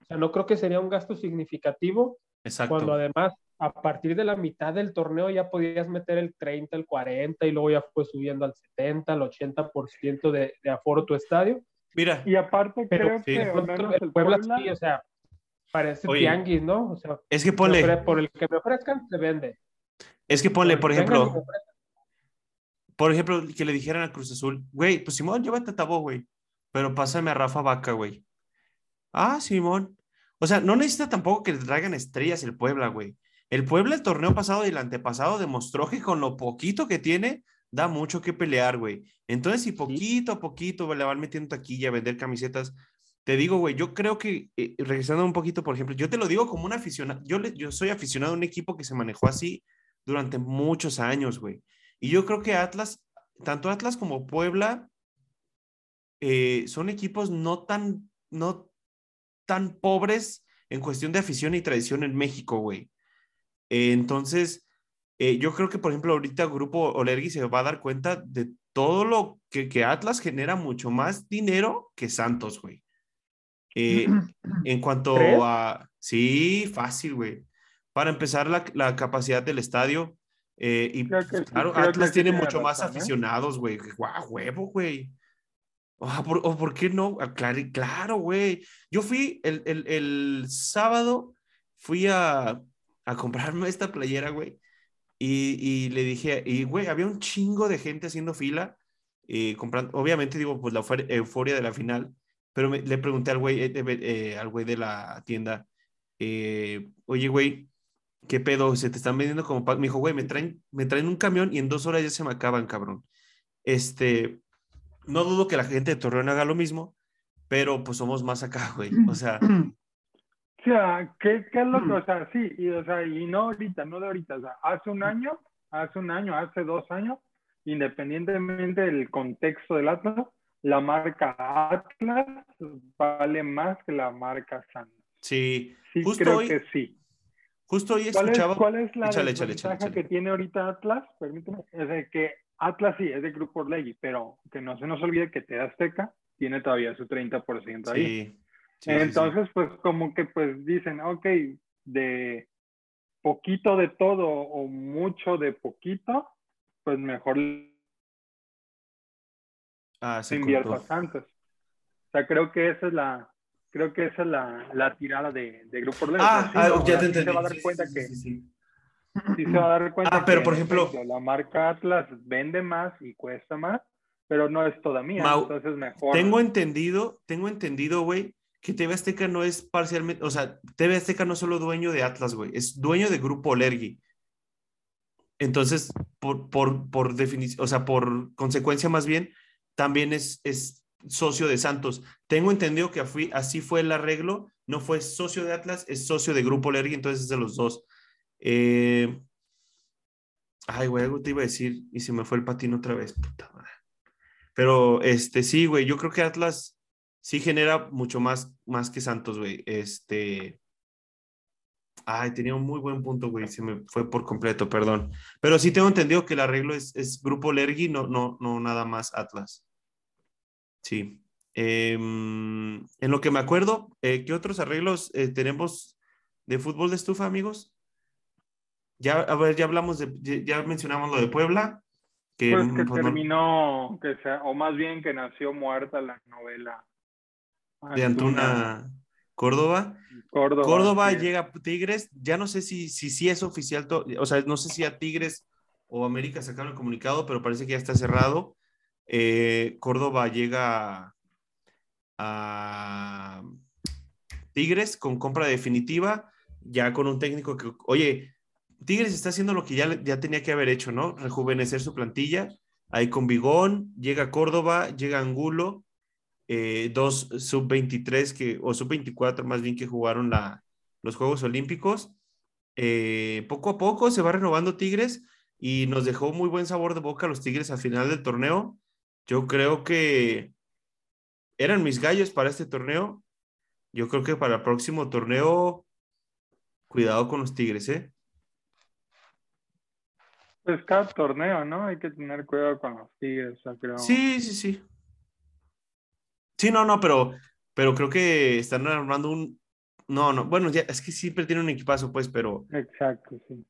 O sea, no creo que sería un gasto significativo. Exacto. Cuando además, a partir de la mitad del torneo ya podías meter el 30, el 40 y luego ya fue subiendo al 70, al 80% de, de aforo tu estadio. Mira. Y aparte creo sí. que el Puebla, el Puebla sí, o sea, parece Oye, tianguis, ¿no? O sea, es que ponle. Por el que me ofrezcan, se vende. Es que ponle, por ejemplo. Por ejemplo, que le dijeran a Cruz Azul, güey, pues Simón, llévate a Tabó, güey. Pero pásame a Rafa Vaca, güey. Ah, Simón. O sea, no necesita tampoco que le traigan estrellas el Puebla, güey. El Puebla el torneo pasado y el antepasado demostró que con lo poquito que tiene, da mucho que pelear, güey. Entonces, si poquito a poquito le van metiendo taquilla, vender camisetas, te digo, güey, yo creo que, eh, regresando un poquito, por ejemplo, yo te lo digo como un aficionado, yo, yo soy aficionado a un equipo que se manejó así durante muchos años, güey. Y yo creo que Atlas, tanto Atlas como Puebla, eh, son equipos no tan, no tan pobres en cuestión de afición y tradición en México, güey. Eh, entonces, yo creo que, por ejemplo, ahorita Grupo Olergui se va a dar cuenta de todo lo que, que Atlas genera mucho más dinero que Santos, güey. Eh, en cuanto a, sí, fácil, güey. Para empezar, la, la capacidad del estadio. Eh, y pues, claro, Atlas tiene mucho más ¿eh? aficionados, güey. Guau, huevo, güey. Ah, ¿O por, qué no? Ah, claro, claro, güey. Yo fui el, el, el sábado, fui a, a, comprarme esta playera, güey. Y, y, le dije, y güey, había un chingo de gente haciendo fila, comprando, obviamente digo, pues la euforia de la final, pero le pregunté al güey, eh, eh, al güey de la tienda, eh, oye, güey, ¿qué pedo? ¿Se te están vendiendo como Me dijo, güey, me traen, me traen un camión y en dos horas ya se me acaban, cabrón. Este, no dudo que la gente de Torreón haga lo mismo, pero pues somos más acá, güey. O sea. O sea, ¿qué, qué es lo que, o sea, sí, y, o sea, y no ahorita, no de ahorita, o sea, hace un año, hace un año, hace dos años, independientemente del contexto del Atlas, la marca Atlas vale más que la marca Santos. Sí, sí creo que sí. Justo hoy escuchaba. ¿Cuál es, la échale, que tiene ahorita Atlas? Permíteme. Es de que Atlas sí es de Grupo Orlegui, pero que no se nos olvide que Te Azteca tiene todavía su 30% ahí. Sí, Entonces, pues como que pues dicen, ok, de poquito de todo o mucho de poquito, pues mejor Ah, se invierto a Santos. O sea, creo que esa es la, creo que esa es la, la tirada de, de Grupo Orlando. Ah, ah ya te entendí. se va a dar cuenta que sí, se va a dar cuenta ah, pero por ejemplo, la marca Atlas vende más y cuesta más, pero no es toda mía, entonces mejor. Tengo entendido, tengo entendido, güey, que TV Azteca no es parcialmente, o sea, TV Azteca no es solo dueño de Atlas, güey, es dueño de Grupo Olergi. Entonces, por, por, por definición, o sea, por consecuencia más bien, también es, es socio de Santos. Tengo entendido que así fue el arreglo, no fue socio de Atlas, es socio de Grupo Lergy, entonces es de los dos. Eh, ay, güey, algo te iba a decir y se me fue el patín otra vez, puta madre. Pero, este, sí, güey, yo creo que Atlas sí genera mucho más, más que Santos, güey. Este, ay, tenía un muy buen punto, güey, se me fue por completo, perdón. Pero sí tengo entendido que el arreglo es, es Grupo Lergy, no, no, no nada más Atlas. Sí. Em, en lo que me acuerdo, eh, ¿qué otros arreglos eh, tenemos de fútbol de estufa, amigos? Ya, a ver, ya hablamos de, ya mencionamos lo de Puebla. Que, pues que pues, terminó, que sea, o más bien que nació muerta la novela. De Antuna Córdoba. Córdoba, Córdoba llega a Tigres. Ya no sé si, si, si es oficial, o sea, no sé si a Tigres o América sacaron el comunicado, pero parece que ya está cerrado. Eh, Córdoba llega a Tigres con compra definitiva, ya con un técnico que, oye, Tigres está haciendo lo que ya, ya tenía que haber hecho, ¿no? Rejuvenecer su plantilla. Ahí con Bigón, llega Córdoba, llega Angulo, eh, dos sub-23 que, o sub-24 más bien que jugaron los Juegos Olímpicos. Eh, poco a poco se va renovando Tigres y nos dejó muy buen sabor de boca los Tigres al final del torneo. Yo creo que eran mis gallos para este torneo. Yo creo que para el próximo torneo, cuidado con los Tigres, ¿eh? Pues cada torneo, ¿no? Hay que tener cuidado con los Tigres, creo. Sí, sí, sí. Sí, no, no, pero, pero creo que están armando un. No, no, bueno, ya, es que siempre tiene un equipazo, pues, pero. Exacto, sí.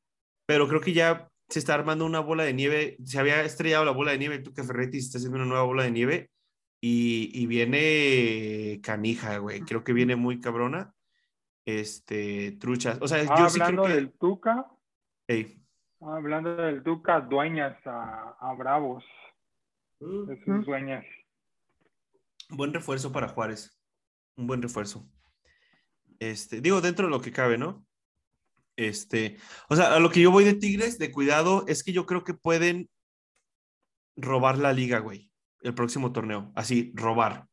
Pero creo que ya se está armando una bola de nieve, se había estrellado la bola de nieve, tú que Ferretti se está haciendo una nueva bola de nieve y, viene canija, güey, creo que viene muy cabrona, este, truchas, o sea, yo sí creo que... del Tuca, hablando del Tuca, dueñas a, Bravos, uh dueñas. Buen refuerzo para Juárez, un buen refuerzo. Este, digo, dentro de lo que cabe, ¿no? Este, o sea, a lo que yo voy de Tigres, de cuidado, es que yo creo que pueden robar la liga, güey, el próximo torneo. Así, robar.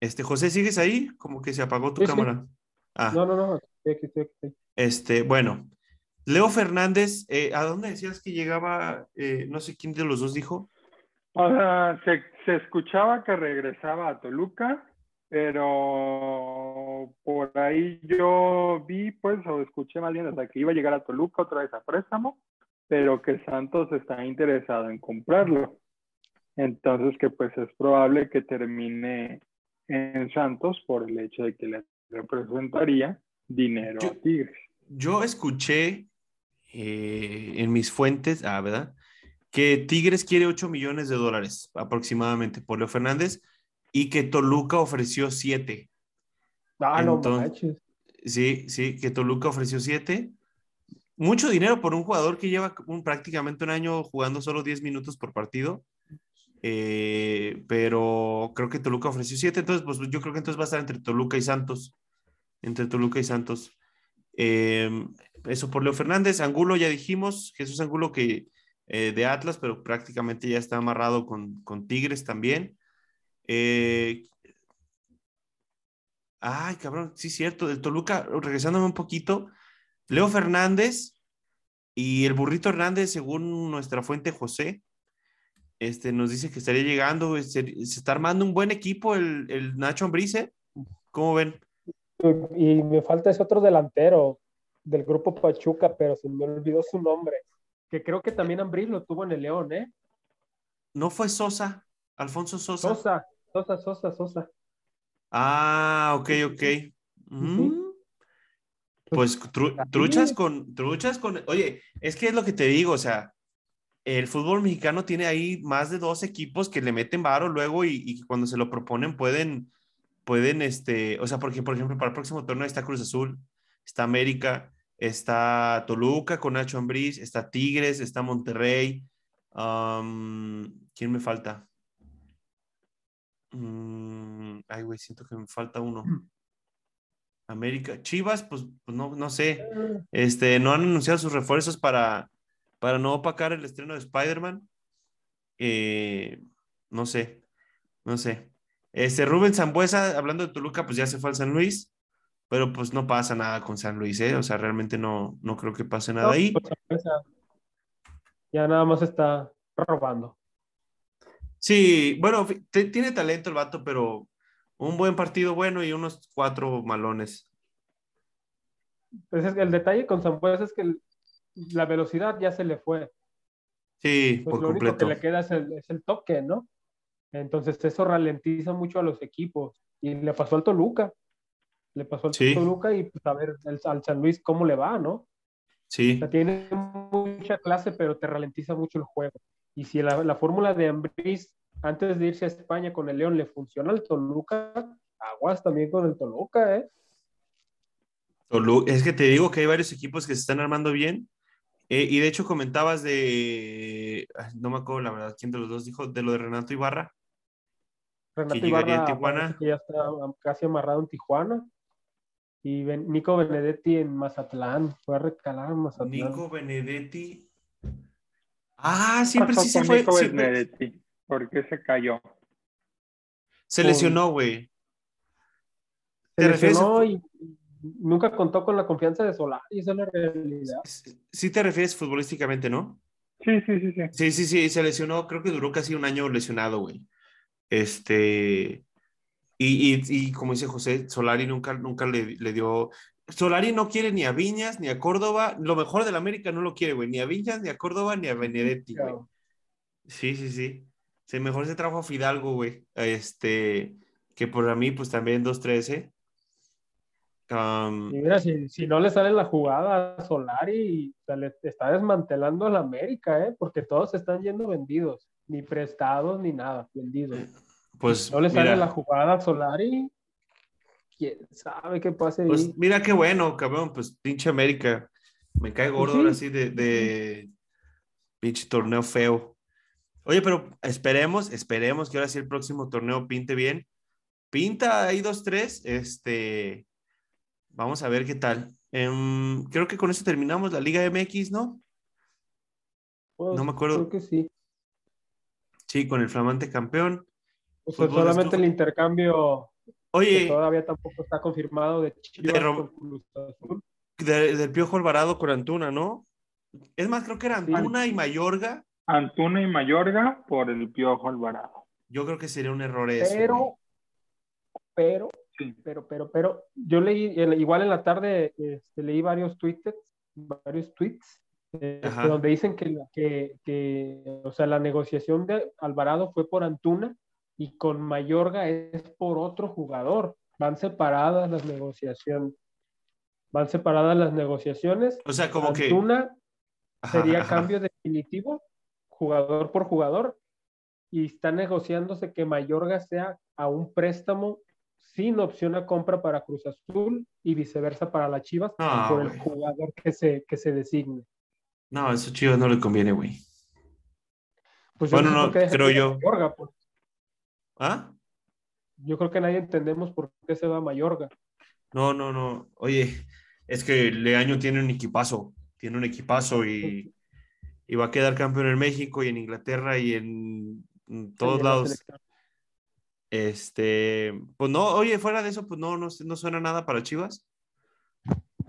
Este, José, ¿sigues ahí? Como que se apagó tu Sí, sí. cámara. Ah, No, no, no. estoy aquí, estoy aquí, estoy aquí. este, bueno. Leo Fernández, eh, ¿a dónde decías que llegaba? Eh, no sé quién de los dos dijo. O sea, se, se escuchaba que regresaba a Toluca, pero por ahí yo vi, pues, o escuché más bien, sea, que iba a llegar a Toluca otra vez a préstamo, pero que Santos está interesado en comprarlo. Entonces, que pues es probable que termine en Santos por el hecho de que le representaría dinero Yo- a Tigres. Yo escuché eh, en mis fuentes, ah, ¿verdad? Que Tigres quiere 8 millones de dólares aproximadamente por Leo Fernández y que Toluca ofreció 7. Ah, Entonces-. Sí, sí, que Toluca ofreció 7. Mucho dinero por un jugador que lleva un, prácticamente un año jugando solo 10 minutos por partido. Eh, pero creo que Toluca ofreció 7. Entonces, pues yo creo que entonces va a estar entre Toluca y Santos. Entre Toluca y Santos. Eh, eso por Leo Fernández. Angulo ya dijimos. Jesús Angulo que eh, de Atlas, pero prácticamente ya está amarrado con, con Tigres también. Eh, Ay, cabrón, sí, cierto. De Toluca, regresándome un poquito, Leo Fernández y el burrito Hernández, según nuestra fuente José, este, nos dice que estaría llegando, se, se está armando un buen equipo el, el Nacho Ambrice. ¿Cómo ven? Y me falta ese otro delantero del grupo Pachuca, pero se me olvidó su nombre. Que creo que también Ambriz lo tuvo en el León, ¿eh? No fue Sosa, Alfonso Sosa. Sosa, Sosa, Sosa, Sosa. Ah, ok, ok. Mm. Pues tru- truchas con, truchas con, oye, es que es lo que te digo, o sea, el fútbol mexicano tiene ahí más de dos equipos que le meten varo luego y, y cuando se lo proponen pueden, pueden, este, o sea, porque, por ejemplo, para el próximo torneo está Cruz Azul, está América, está Toluca con Nacho Ambriz, está Tigres, está Monterrey, ¿quién me falta? Mm, ay, güey, siento que me falta uno. América, Chivas, pues, pues no, no sé. Este, no han anunciado sus refuerzos para, para no opacar el estreno de Spider-Man. Eh, no sé, no sé. Este, Rubén Zambuesa, hablando de Toluca, pues ya se fue al San Luis, pero pues no pasa nada con San Luis, ¿eh? O sea, realmente no, no creo que pase nada No, ahí. pues, ya nada más está robando. Sí, bueno, tiene talento el vato, pero un buen partido bueno y unos cuatro malones. Pues es que el detalle con Zambuesa es que el- la velocidad ya se le fue. Sí, Pues por lo único que le queda es el, es el toque, ¿no? Entonces eso ralentiza mucho a los equipos. Y le pasó al Toluca. Le pasó al Sí. Toluca y pues a ver el- al San Luis cómo le va, ¿no? O Sí, sea, tiene mucha clase, pero te ralentiza mucho el juego. Y si la, la fórmula de Ambriz antes de irse a España con el León le funciona al Toluca, aguas también con el Toluca, ¿eh? Tolu- es que te digo que hay varios equipos que se están armando bien. Eh, y de hecho comentabas de, no me acuerdo la verdad quién de los dos dijo, de lo de Renato Ibarra. Renato a Ibarra Tijuana. que ya está casi amarrado en Tijuana. Y Ben- Nico Benedetti en Mazatlán. Fue a recalar en Mazatlán. Nico Benedetti. Ah, ¿Qué siempre sí se fue. Siempre-? ¿Por qué se cayó? se lesionó, güey. Se ¿Te refieres a- lesionó y nunca contó con la confianza de Solari. Esa es la realidad. Sí te refieres futbolísticamente, ¿no? Sí, sí, sí, sí. Sí, sí, sí, se lesionó, creo que duró casi un año lesionado, güey. Este, y, y, y como dice José, Solari nunca, nunca le, le dio, Solari no quiere ni a Viñas, ni a Córdoba, lo mejor del América no lo quiere, güey, ni a Viñas, ni a Córdoba, ni a Benedetti, güey. Sí, sí, sí. Sí, mejor se trajo a Fidalgo, güey. Este, que por mí, pues también 2-13. Um, Y mira, si, si no le sale la jugada a Solari, se le está desmantelando el América, ¿eh? Porque todos están yendo vendidos. Ni prestados, ni nada. Vendidos. pues, no le sale mira, la jugada a Solari. ¿Quién sabe qué pase ahí? pues mira qué bueno, cabrón, pues pinche América. Me cae gordo ahora sí de, de pinche torneo feo. Oye, pero esperemos, esperemos que ahora sí el próximo torneo pinte bien. Pinta ahí 2-3, este, vamos a ver qué tal. Em, creo que con eso terminamos la Liga MX, ¿no? Pues, no me acuerdo. Creo que sí. Sí, con el flamante campeón. O sea, solamente estuvo- el intercambio Oye, todavía tampoco está confirmado de Chivas del Piojo Alvarado con Antuna, ¿no? Es más, creo que era Antuna y Mayorga. Antuna y Mayorga por el Piojo Alvarado. Yo creo que sería un error eso. Pero, pero, pero, pero, pero, yo leí, igual en la tarde este, leí varios tweets, varios tweets, este, donde dicen que, que, que, o sea, la negociación de Alvarado fue por Antuna y con Mayorga es por otro jugador. Van separadas las negociaciones. Van separadas las negociaciones. O sea, como que. Antuna sería cambio definitivo, jugador por jugador, y está negociándose que Mayorga sea a un préstamo sin opción a compra para Cruz Azul y viceversa para las Chivas por el jugador que se, que se designe. No, eso Chivas no le conviene, güey. Pues bueno, no, creo yo. Pues. ¿Ah? Yo creo que nadie entendemos por qué se va a Mayorga. No, no, no. Oye, es que Leaño tiene un equipazo, tiene un equipazo y, y va a quedar campeón en México y en Inglaterra y en, todos lados. Este, pues no, oye, fuera de eso, pues no, no, no suena nada para Chivas.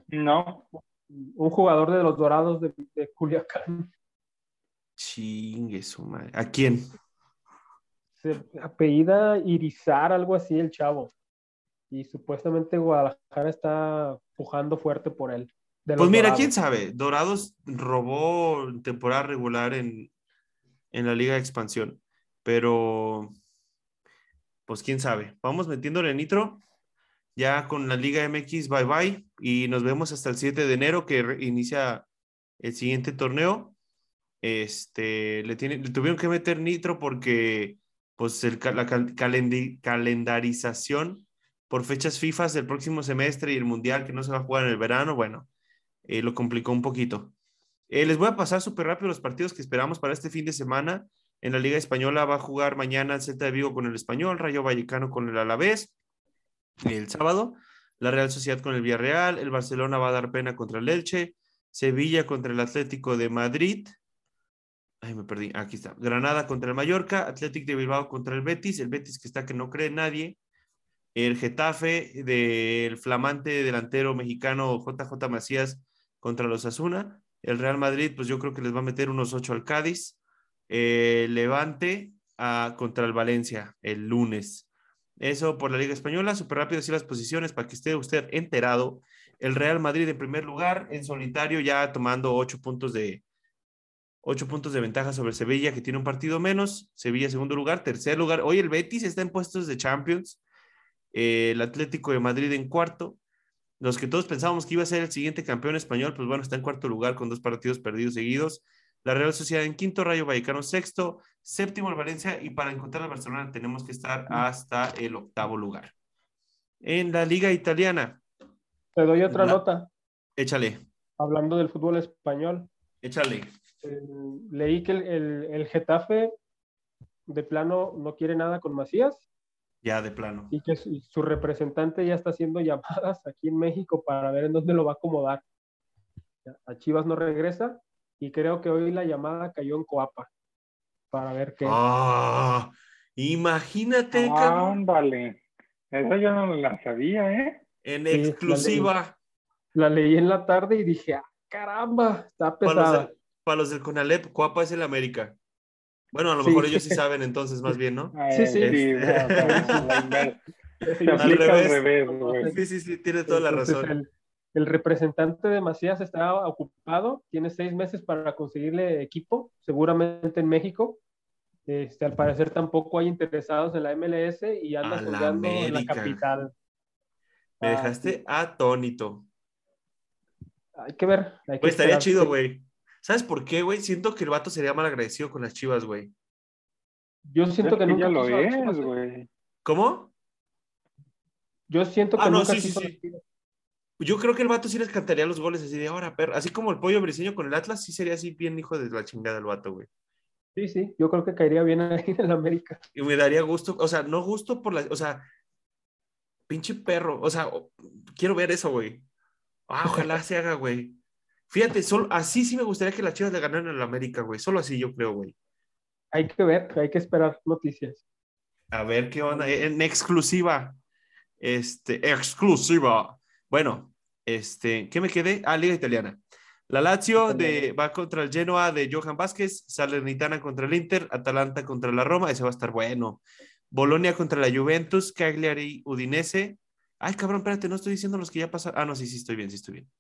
No. Un jugador de los Dorados de, de Culiacán. Chingue su madre. ¿A quién? Apellida Irizar, algo así, el chavo. Y supuestamente Guadalajara está pujando fuerte por él. Pues mira, quién sabe. Dorados robó temporada regular en, en la Liga de Expansión. Pero, pues quién sabe. Vamos metiéndole nitro. Ya con la Liga MX, bye bye. Y nos vemos hasta el 7 de enero que inicia el siguiente torneo. Este, le, tiene, le tuvieron que meter nitro porque pues la calendarización por fechas FIFA del próximo semestre y el Mundial que no se va a jugar en el verano, bueno, eh, lo complicó un poquito. Eh, les voy a pasar súper rápido los partidos que esperamos para este fin de semana. En la Liga Española va a jugar mañana el Celta de Vigo con el Español, Rayo Vallecano con el Alavés, el sábado, la Real Sociedad con el Villarreal, el Barcelona va a dar pena contra el Elche, Sevilla contra el Atlético de Madrid, Ay, me perdí. Aquí está. Granada contra el Mallorca, Athletic de Bilbao contra el Betis, el Betis que está que no cree nadie, el Getafe del flamante delantero mexicano JJ Macías contra los Asuna, el Real Madrid, pues yo creo que les va a meter unos ocho al Cádiz, Levante a, contra el Valencia el lunes. Eso por la Liga Española, súper rápido así las posiciones para que esté usted enterado. El Real Madrid en primer lugar, en solitario, ya tomando ocho puntos de, ocho puntos de ventaja sobre Sevilla, que tiene un partido menos. Sevilla, segundo lugar. Tercer lugar. Hoy el Betis está en puestos de Champions. Eh, el Atlético de Madrid en cuarto. Los que todos pensábamos que iba a ser el siguiente campeón español, pues bueno, está en cuarto lugar con dos partidos perdidos seguidos. La Real Sociedad en quinto, Rayo Vallecano sexto, séptimo el Valencia y para encontrar al Barcelona tenemos que estar hasta el octavo lugar. En la Liga Italiana. Te doy otra nota. Échale. Hablando del fútbol español. Échale leí que el, el, Getafe de plano no quiere nada con Macías. Ya, de plano. Y que su, representante ya está haciendo llamadas aquí en México para ver en dónde lo va a acomodar. A Chivas no regresa y creo que hoy la llamada cayó en Coapa para ver qué. Ah, imagínate. Ándale. Esa yo no la sabía, ¿eh? En exclusiva. La leí, en la tarde y dije, ah, caramba, está pesada para los del Conalep, Cuapa es el América. Bueno, a lo mejor ellos sí saben entonces más bien, ¿no? Sí, sí. Al revés. Sí, sí, sí, tiene toda la razón. El, representante de Macías está ocupado, tiene seis meses para conseguirle equipo, seguramente en México. Este, al parecer tampoco hay interesados en la MLS y anda jugando en la capital. Me dejaste atónito. Hay que ver. pues estaría chido, güey. ¿Sabes por qué, güey? Siento que el vato sería mal agradecido con las chivas, güey. Yo siento que, nunca lo es, güey. ¿Cómo? Yo siento que ah, nunca no, sí, sí, Yo creo que el vato sí les cantaría los goles así de ahora, perro. Así como el pollo briseño con el Atlas, sí sería así bien hijo de la chingada el vato, güey. Sí, sí, yo creo que caería bien ahí en el América. Y me daría gusto, o sea, no gusto por la, o sea, pinche perro, o sea, quiero ver eso, güey. Ah, ojalá se haga, güey. Fíjate, solo, así sí me gustaría que las Chivas le ganaran al América, güey. Solo así yo creo, güey. Hay que ver, hay que esperar noticias. A ver qué onda. En exclusiva. Este, exclusiva. Bueno, este, ¿qué me quedé? Ah, Liga Italiana. La Lazio de, va contra el Genoa de Johan Vázquez, Salernitana contra el Inter, Atalanta contra la Roma, ese va a estar bueno. Bolonia contra la Juventus, Cagliari, Udinese. Ay, cabrón, espérate, no estoy diciendo los que ya pasaron. Ah, no, sí, sí, estoy bien, sí, estoy bien.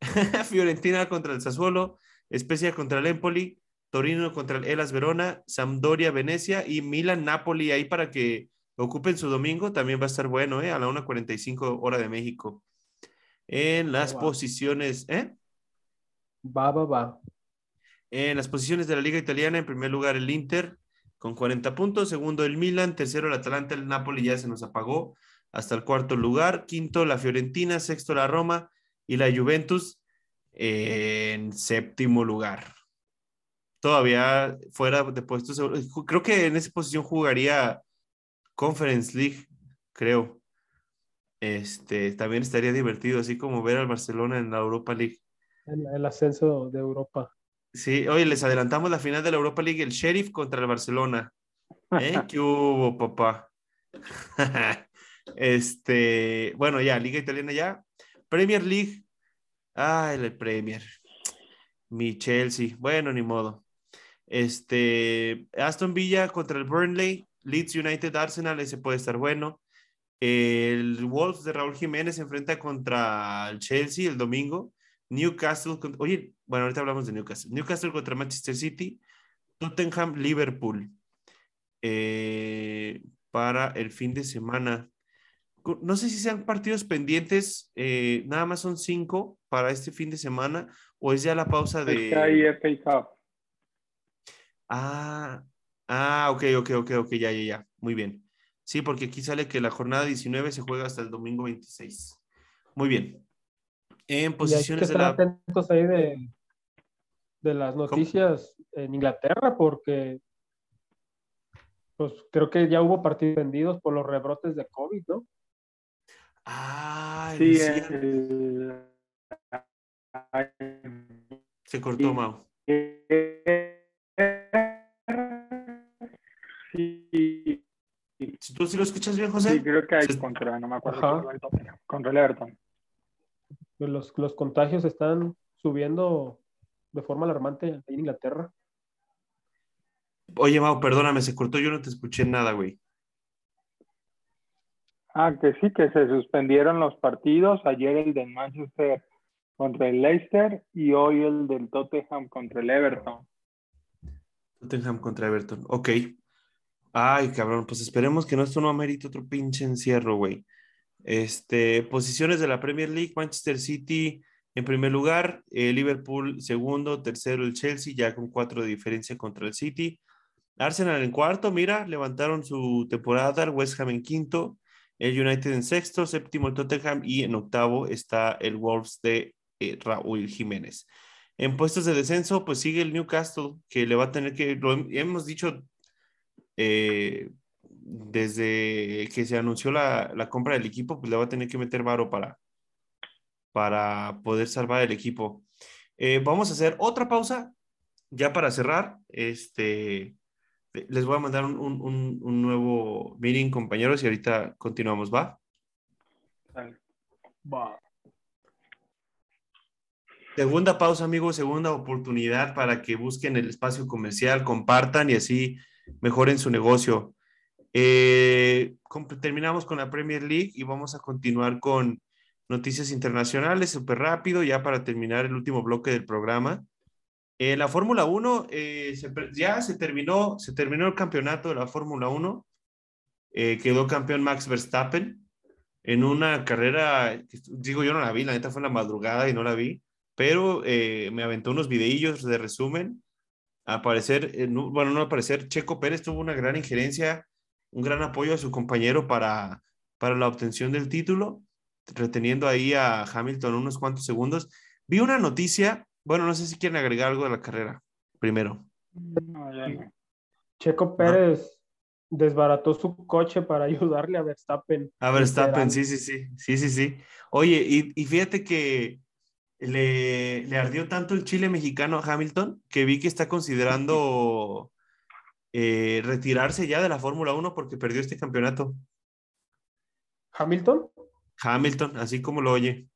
Fiorentina contra el Sassuolo, Spezia contra el Empoli, Torino contra el Elas Verona, Sampdoria, Venecia y Milan, Napoli, ahí para que ocupen su domingo, también va a estar bueno, ¿eh? A la 1.45 hora de México. En las posiciones, ¿eh? Va, va, va. En las posiciones de la Liga Italiana, en primer lugar el Inter con 40 puntos, segundo el Milan, tercero el Atalanta, el Napoli ya se nos apagó hasta el cuarto lugar, quinto la Fiorentina, sexto la Roma y la Juventus en séptimo lugar. Todavía fuera de puestos, creo que en esa posición jugaría Conference League, creo. Este, también estaría divertido, así como ver al Barcelona en la Europa League. El, ascenso de Europa. Sí, oye, les adelantamos la final de la Europa League, el Sheriff contra el Barcelona. ¿Eh? ¿Qué hubo, papá? este, bueno, ya, Liga Italiana ya. Premier League. Ay, el Premier. Mi Chelsea. Bueno, ni modo. Este, Aston Villa contra el Burnley. Leeds United Arsenal, ese puede estar bueno. El Wolves de Raúl Jiménez se enfrenta contra el Chelsea el domingo. Newcastle, oye, bueno, ahorita hablamos de Newcastle. Newcastle contra Manchester City, Tottenham, Liverpool. Eh, para el fin de semana. No sé si sean partidos pendientes, eh, nada más son cinco para este fin de semana, o es ya la pausa de. Ah, ah, ok, ok, ok, ok, ya, ya, ya. Muy bien. Sí, porque aquí sale que la jornada 19 se juega hasta el domingo 26. Muy bien en posiciones de la... atentos ahí de, de las noticias en Inglaterra porque pues creo que ya hubo partidos vendidos por los rebrotes de COVID, ¿no? Ah, sí, se cortó, Mau. Sí. ¿Tú sí lo escuchas bien, José? Sí, creo que hay contra, no me acuerdo, contra el Everton. Pues los, los contagios están subiendo de forma alarmante en Inglaterra. Oye, Mau, perdóname, se cortó, yo no te escuché nada, güey. Ah, que sí, que se suspendieron los partidos. Ayer el de Manchester contra el Leicester y hoy el del Tottenham contra el Everton. Tottenham contra Everton, ok. Ay, cabrón, pues esperemos que no esto no amerite otro pinche encierro, güey. Este, posiciones de la Premier League, Manchester City en primer lugar, eh, Liverpool segundo, tercero el Chelsea, ya con cuatro de diferencia contra el City. Arsenal en cuarto, mira, levantaron su temporada, West Ham en quinto, el United en sexto, séptimo el Tottenham y en octavo está el Wolves de eh, Raúl Jiménez. En puestos de descenso, pues sigue el Newcastle, que le va a tener que, lo hemos dicho eh, desde que se anunció la, compra del equipo, pues le va a tener que meter varo para, para poder salvar el equipo. Eh, vamos a hacer otra pausa ya para cerrar. Este, les voy a mandar un, nuevo meeting, compañeros, y ahorita continuamos, ¿va? Va. Segunda pausa, amigos, segunda oportunidad para que busquen el espacio comercial, compartan y así mejoren su negocio. Eh, terminamos con la Premier League y vamos a continuar con noticias internacionales súper rápido, ya para terminar el último bloque del programa. En la Fórmula 1 eh, ya se terminó, se terminó el campeonato de la Fórmula 1. Eh, quedó campeón Max Verstappen en una carrera, digo yo no la vi, la neta fue en la madrugada y no la vi, pero me aventó unos videillos de resumen. A parecer, bueno, no a parecer, Checo Pérez tuvo una gran injerencia un gran apoyo a su compañero para, para la obtención del título, reteniendo ahí a Hamilton unos cuantos segundos. Vi una noticia, bueno, no sé si quieren agregar algo de la carrera primero. Checo Pérez desbarató su coche para ayudarle a Verstappen. A Verstappen, sí, sí, sí, sí, sí, sí. Oye, y, fíjate que le, le, ardió tanto el chile mexicano a Hamilton que vi que está considerando eh, retirarse ya de la Fórmula 1 porque perdió este campeonato. ¿Hamilton? Hamilton, así como lo oye.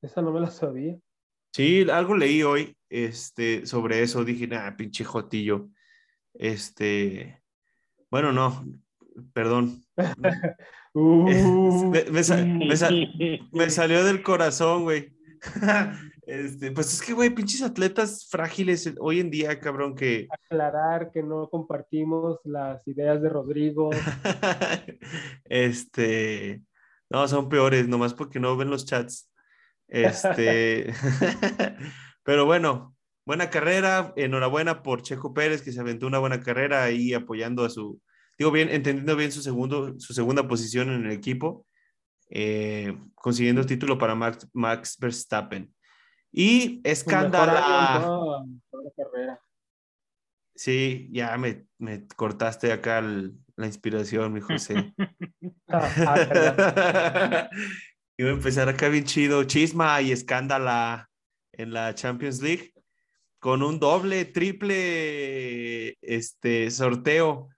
Esa no me la sabía. Sí, algo leí hoy este, sobre eso. Dije, ah, pinche Jotillo. Este, bueno, no, perdón. Uh, me, me sa- me sa- me salió del corazón, güey. Este, pues es que, güey, pinches atletas frágiles hoy en día, cabrón, que aclarar que no compartimos las ideas de Rodrigo. este, no, son peores, nomás porque no ven los chats. Este, pero bueno, buena carrera, enhorabuena por Checo Pérez, que se aventó una buena carrera ahí apoyando a su, digo bien, entendiendo bien su segundo, su segunda posición en el equipo, eh, consiguiendo el título para Max, Max Verstappen. Y escándalo. Sí, ya me, me cortaste acá el- la inspiración, mi José. Ah, ah. Iba a empezar acá bien chido, chisma y escándala en la Champions League con un doble, triple este, sorteo.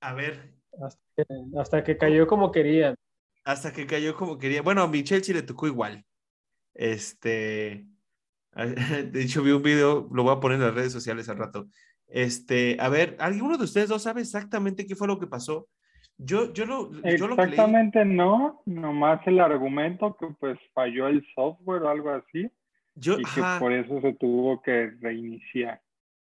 A ver, hasta, que, hasta que cayó como querían. hasta que cayó como quería. Bueno, a mi Chelsea le tocó igual. Este, de hecho vi un video, lo voy a poner en las redes sociales al rato. Este, a ver, ¿alguno de ustedes dos sabe exactamente qué fue lo que pasó? Yo, yo lo, yo lo que leí- Exactamente no, nomás el argumento que pues falló el software o algo así yo, y que por eso se tuvo que reiniciar.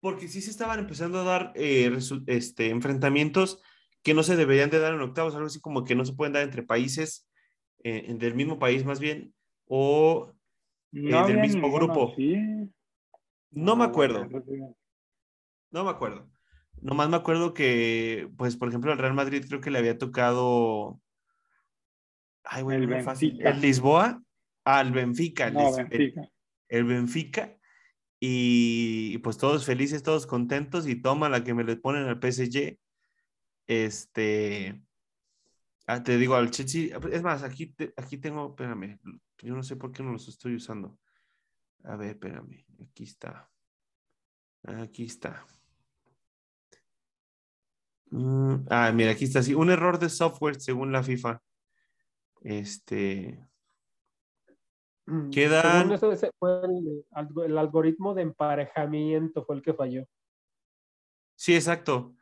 porque sí se estaban empezando a dar eh, este, enfrentamientos que no se deberían de dar en octavos, algo así como que no se pueden dar entre países, eh, del mismo país más bien, o No del mismo ninguno grupo. no me acuerdo. No me acuerdo. Nomás me acuerdo que, pues, por ejemplo, al Real Madrid creo que le había tocado. Ay, güey, El fácil. Benfica. El Lisboa al Benfica. el No, Lis- el- Benfica. El, Benfica. Y, pues todos felices, todos contentos. Y toma la que me le ponen al PSG. Este. ah, te digo, al Chelsea. Es más, aquí, te- aquí tengo. Espérame. Yo no sé por qué no los estoy usando. A ver, espérame. Aquí está. Aquí está. Mm, ah, mira, aquí está, sí, un error de software según la FIFA. Este, Quedan- Según eso, ese fue el, algo- el algoritmo de emparejamiento fue el que falló. sí, exacto.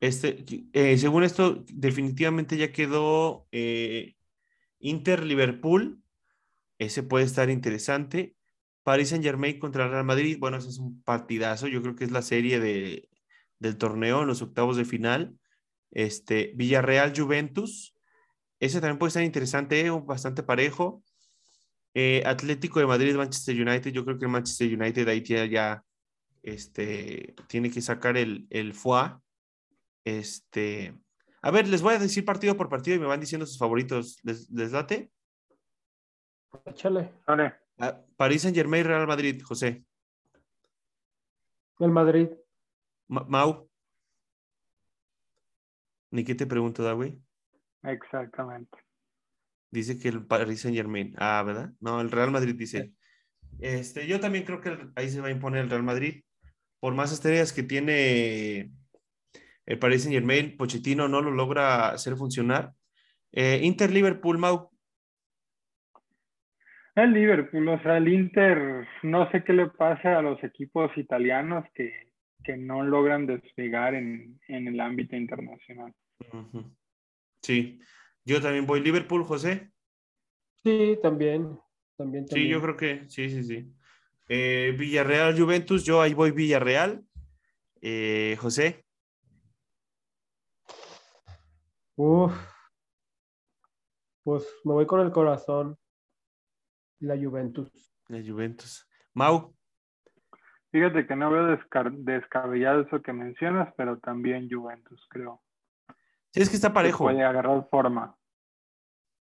Este, eh, según esto, definitivamente ya quedó eh, Inter-Liverpool. Ese puede estar interesante. Paris Saint-Germain contra el Real Madrid. Bueno, ese es un partidazo. Yo creo que es la serie de, del torneo en los octavos de final. Este, Villarreal-Juventus. Ese también puede estar interesante, eh, bastante parejo. Eh, Atlético de Madrid, Manchester United. Yo creo que el Manchester United ahí tiene ya este, tiene que sacar el, el FUA. Este, a ver, les voy a decir partido por partido y me van diciendo sus favoritos. ¿Les, les late? Échale. Vale. Ah, París Saint Germain, Real Madrid, José. El Madrid. Ma- Mau. Ni qué te pregunto, da, güey. Exactamente. Dice que el Paris Saint Germain. Ah, ¿verdad? No, el Real Madrid dice. Este, yo también creo que el- ahí se va a imponer el Real Madrid. Por más estrellas que tiene el Paris Saint Germain, Pochettino no lo logra hacer funcionar. Eh, Inter Liverpool, Mau. El Liverpool, o sea, el Inter, no sé qué le pasa a los equipos italianos que, que no logran despegar en, en el ámbito internacional. Sí, yo también voy Liverpool, José. Sí, también. También, Sí, yo creo que sí, sí, sí. Eh, Villarreal, Juventus, yo ahí voy Villarreal. Eh, José, Uf. Pues me voy con el corazón. La Juventus. la Juventus. Mau, Fíjate que no veo descabellado eso que mencionas, pero también Juventus, creo. sí, es que está que parejo. Puede agarrar forma.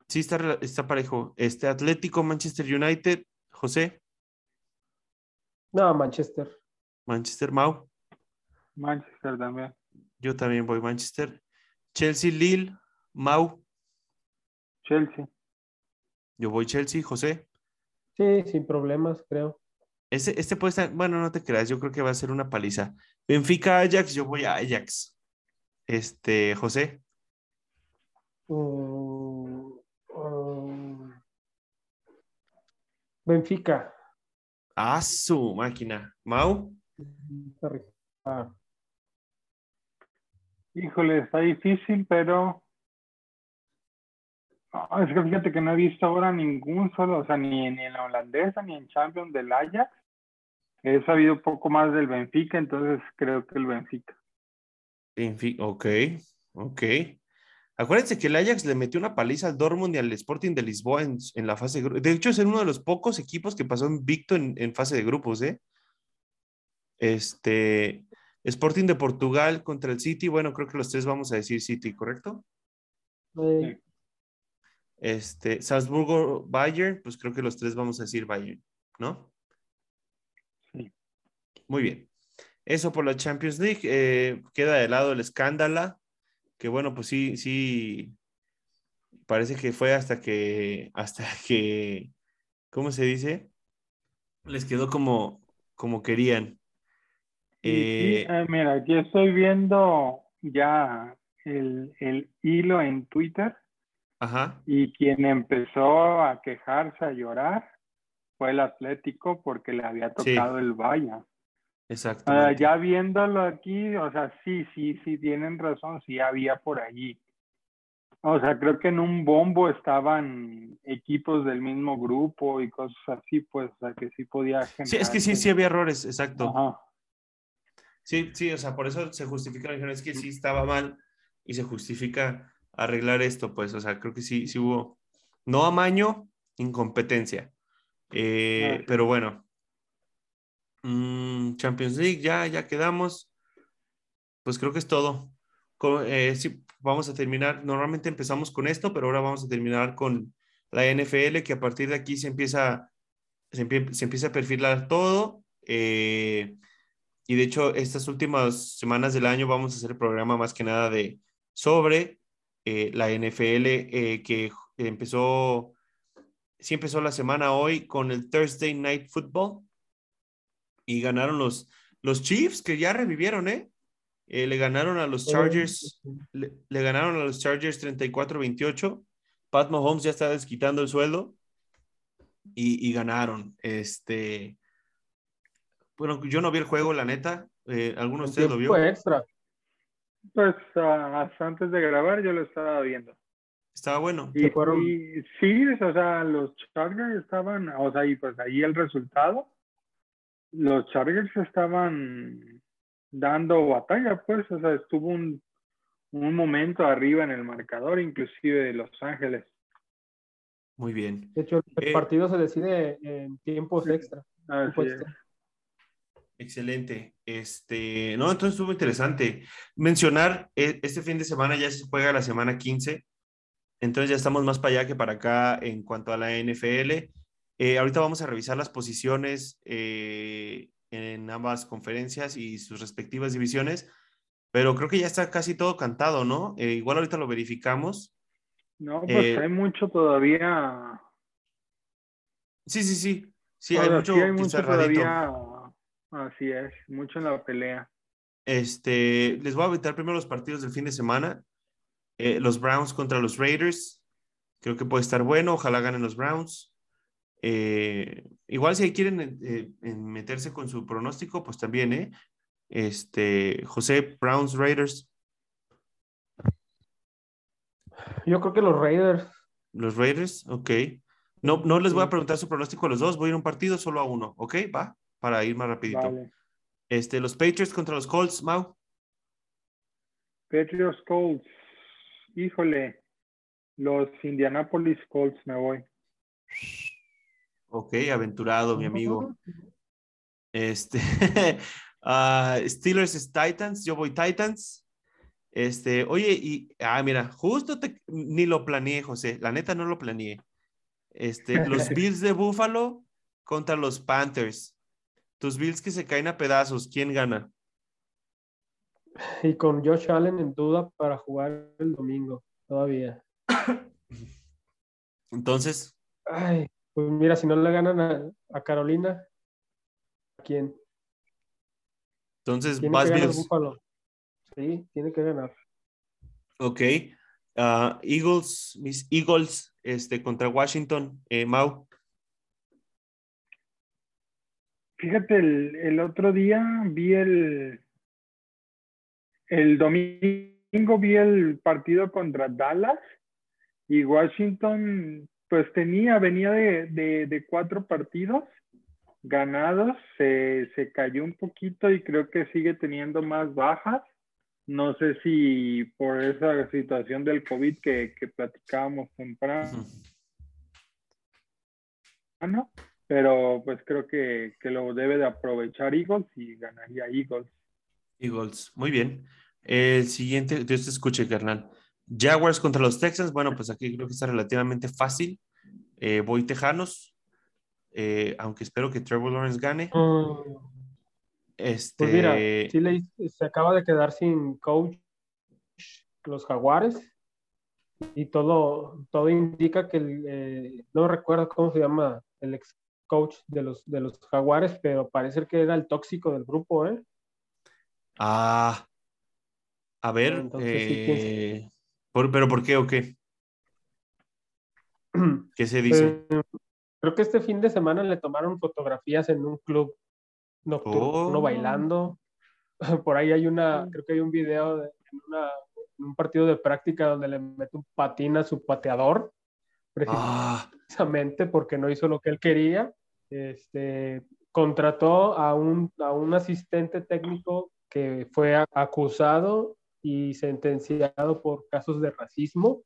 Sí, está, está parejo. Este Atlético, Manchester United, José, No, Manchester. Manchester, Mau. Manchester también. Yo también voy Manchester. Chelsea, Lille, Mau. Chelsea. Yo voy Chelsea, José. Sí, sin problemas, creo. Este, este puede estar, bueno, no te creas, yo creo que va a ser una paliza. Benfica, Ajax, yo voy a Ajax. Este, José, Mm, um, Benfica. Ah, su máquina. Mau. Ah, Híjole, está difícil, pero Ah, es que fíjate que no he visto ahora ningún solo, o sea, ni, ni en la holandesa ni en Champions del Ajax. He sabido poco más del Benfica, entonces creo que el Benfica. Benfica, ok, ok. Acuérdense que el Ajax le metió una paliza al Dortmund y al Sporting de Lisboa en, en la fase de grupos. De hecho, es uno de los pocos equipos que pasó invicto en, en fase de grupos, ¿eh? Este, Sporting de Portugal contra el City, bueno, creo que los tres vamos a decir City, ¿correcto? eh, Este, Salzburgo, Bayern, pues creo que los tres vamos a decir Bayern, ¿no? Muy bien. Eso por la Champions League. eh, queda de lado el escándalo, que bueno, pues sí, sí, parece que fue hasta que, hasta que, ¿cómo se dice? Les quedó como, como querían. Sí, Eh, eh, mira, aquí estoy viendo ya el, el hilo en Twitter ajá, y quien empezó a quejarse, a llorar, fue el Atlético porque le había Sí. tocado el Bayern. Ah, exactamente. ya viéndolo aquí, o sea, sí, sí, sí, tienen razón, sí había por allí. O sea, creo que en un bombo estaban equipos del mismo grupo y cosas así, pues, o sea, que sí podía Sí, es que sí, sí había errores, exacto. Ajá. Sí, sí, o sea, por eso se justifica, es que sí estaba mal y se justifica arreglar esto, pues, o sea, creo que sí, sí hubo, no amaño, incompetencia. Eh, Ah. Pero bueno, Mm, Champions League, ya, ya quedamos. Pues creo que es todo. Co- eh, sí, vamos a terminar, normalmente empezamos con esto, pero ahora vamos a terminar con la NFL, que a partir de aquí se empieza, se empie- se empieza a perfilar todo. eh, y de hecho, estas últimas semanas del año vamos a hacer el programa más que nada de sobre eh, la NFL que empezó, sí empezó la semana hoy con el Thursday Night Football y ganaron los, los Chiefs que ya revivieron, ¿eh? Eh, le ganaron a los Chargers, le, le ganaron a los Chargers 34-28. Pat Mahomes ya está desquitando el sueldo y, y ganaron. Este, bueno, yo no vi el juego, la neta. Eh, ¿Alguno de ustedes lo vio? tiempo extra. Pues ah, hasta antes de grabar yo lo estaba viendo. Estaba bueno. Y, fueron- y sí, o sea, los Chargers estaban, o sea, y pues ahí el resultado, los Chargers estaban dando batalla, pues, o sea, estuvo un, un momento arriba en el marcador, inclusive de Los Ángeles. Muy bien. De hecho, el Eh, partido se decide en tiempos extra. Es. Excelente. Este, no, entonces estuvo interesante. Mencionar, eh, este fin de semana ya se juega la semana 15, entonces ya estamos más para allá que para acá en cuanto a la NFL. Eh, ahorita vamos a revisar las posiciones eh, en ambas conferencias y sus respectivas divisiones, pero creo que ya está casi todo cantado, ¿no? Eh, igual ahorita lo verificamos. No, pues hay mucho todavía. Sí, sí, sí. Sí, hay mucho, sí hay mucho todavía. Así es, mucho en la pelea. Este, les voy a aventar primero los partidos del fin de semana. Los Browns contra los Raiders. Creo que puede estar bueno. Ojalá ganen los Browns. Eh, igual si quieren eh, en meterse con su pronóstico, pues también, ¿eh? Este, José, Browns, Raiders. Yo creo que los Raiders. Los Raiders, ok. No, no les voy a preguntar su pronóstico a los dos. Voy a ir a un partido solo a uno, ¿ok? Va, para ir más rapidito. Vale. Este, los Patriots contra los Colts, Mau. Patriots Colts. Híjole. Los Indianapolis Colts me voy. Ok, aventurado, mi amigo. Este, ah, Steelers Titans, yo voy Titans. Este, oye, y, ah, mira, justo te, ni lo planeé, José, la neta no lo planeé. Este, los Bills de Buffalo contra los Panthers. Tus Bills que se caen a pedazos, ¿quién gana? Y con Josh Allen en duda para jugar el domingo, todavía. Entonces, Ay, pues mira, si no le ganan a, a Carolina, ¿a quién? entonces Tiene vas que ganar. Sí, tiene que ganar. Ok. Ah, Eagles, mis Eagles, este, contra Washington, eh, Mau. Fíjate, el, el otro día vi el, el domingo vi el partido contra Dallas y Washington, pues tenía, venía de, de, de cuatro partidos ganados, se, se cayó un poquito y creo que sigue teniendo más bajas. No sé si por esa situación del COVID que, que platicábamos temprano, pero pues creo que, que, lo debe de aprovechar Eagles y ganaría Eagles. Eagles, muy bien. El siguiente, Dios te escuche, carnal. Jaguars contra los Texans, bueno, pues aquí creo que está relativamente fácil. Eh, voy Tejanos, eh, aunque espero que Trevor Lawrence gane. Mm. Este... Pues mira, Chile se acaba de quedar sin coach los Jaguares y todo, todo indica que, eh, no recuerdo cómo se llama el ex coach de los, de los Jaguares, pero parece que era el tóxico del grupo, ¿eh? Ah, a ver, eh, ¿pero por qué o qué? ¿Qué se dice? Pues, creo que este fin de semana le tomaron fotografías en un club nocturno oh. bailando. Por ahí hay una, creo que hay un video de un partido de práctica donde le mete un patín a su pateador, ah. precisamente porque no hizo lo que él quería. Este, contrató a un, a un asistente técnico que fue acusado y sentenciado por casos de racismo.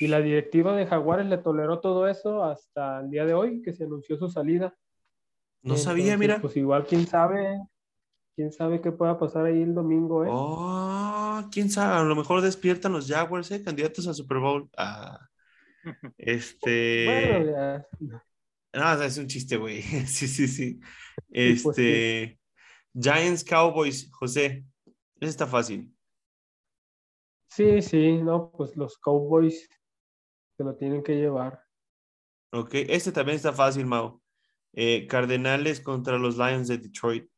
Y la directiva de Jaguares le toleró todo eso hasta el día de hoy, que se anunció su salida. No sabía, mira. Pues igual, quién sabe, quién sabe qué pueda pasar ahí el domingo, ¿eh? Oh, quién sabe, a lo mejor despiertan los Jaguars, ¿eh? Candidatos a Super Bowl. Ah, este. Bueno, ya. No, es un chiste, güey. sí, sí, sí. Pues este. Giants Cowboys, José. Ese está fácil. Sí, sí, no, pues los Cowboys se lo tienen que llevar. Ok, este también está fácil, Mau. Eh, Cardenales contra los Lions de Detroit.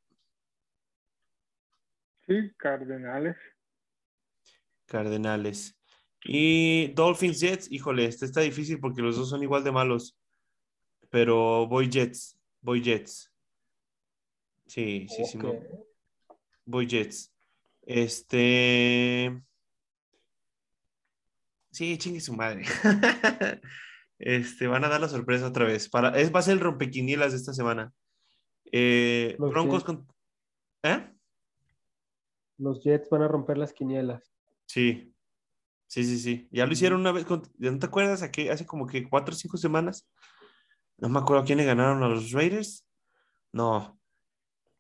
Sí, Cardenales. Cardenales. Y Dolphins Jets, híjole, este está difícil porque los dos son igual de malos. Pero voy Jets, voy Jets. Sí, sí, sí. Voy Jets. Este. Sí, chingue su madre. este, van a dar la sorpresa otra vez. Para, es, va a ser el rompequinielas de esta semana. Eh, Broncos con. ¿Eh? Los Jets van a romper las quinielas. Sí. Sí, sí, sí. Ya lo hicieron una vez. ¿No te acuerdas? Aquí, hace como que cuatro o cinco semanas. No me acuerdo a quién le ganaron a los Raiders. No.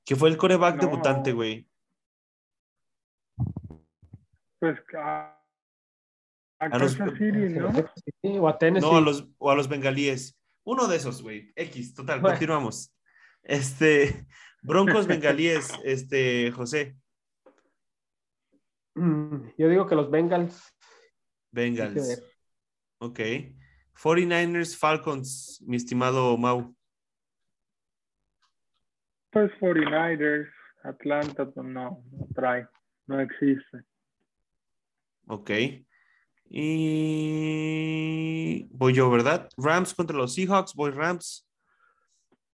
Que fue el coreback debutante, güey. Pues a, los, ¿no? o a Tennessee. No, a los, o a los bengalíes. Uno de esos, güey. X, total, continuamos. Este, Broncos bengalíes, este, José. Mm, yo digo que los Bengals. Bengals. Ok. 49ers Falcons, mi estimado Mau. Pues 49ers, Atlanta, pues no, no trae, no existe. Ok. Y voy yo, ¿verdad? Rams contra los Seahawks, voy Rams.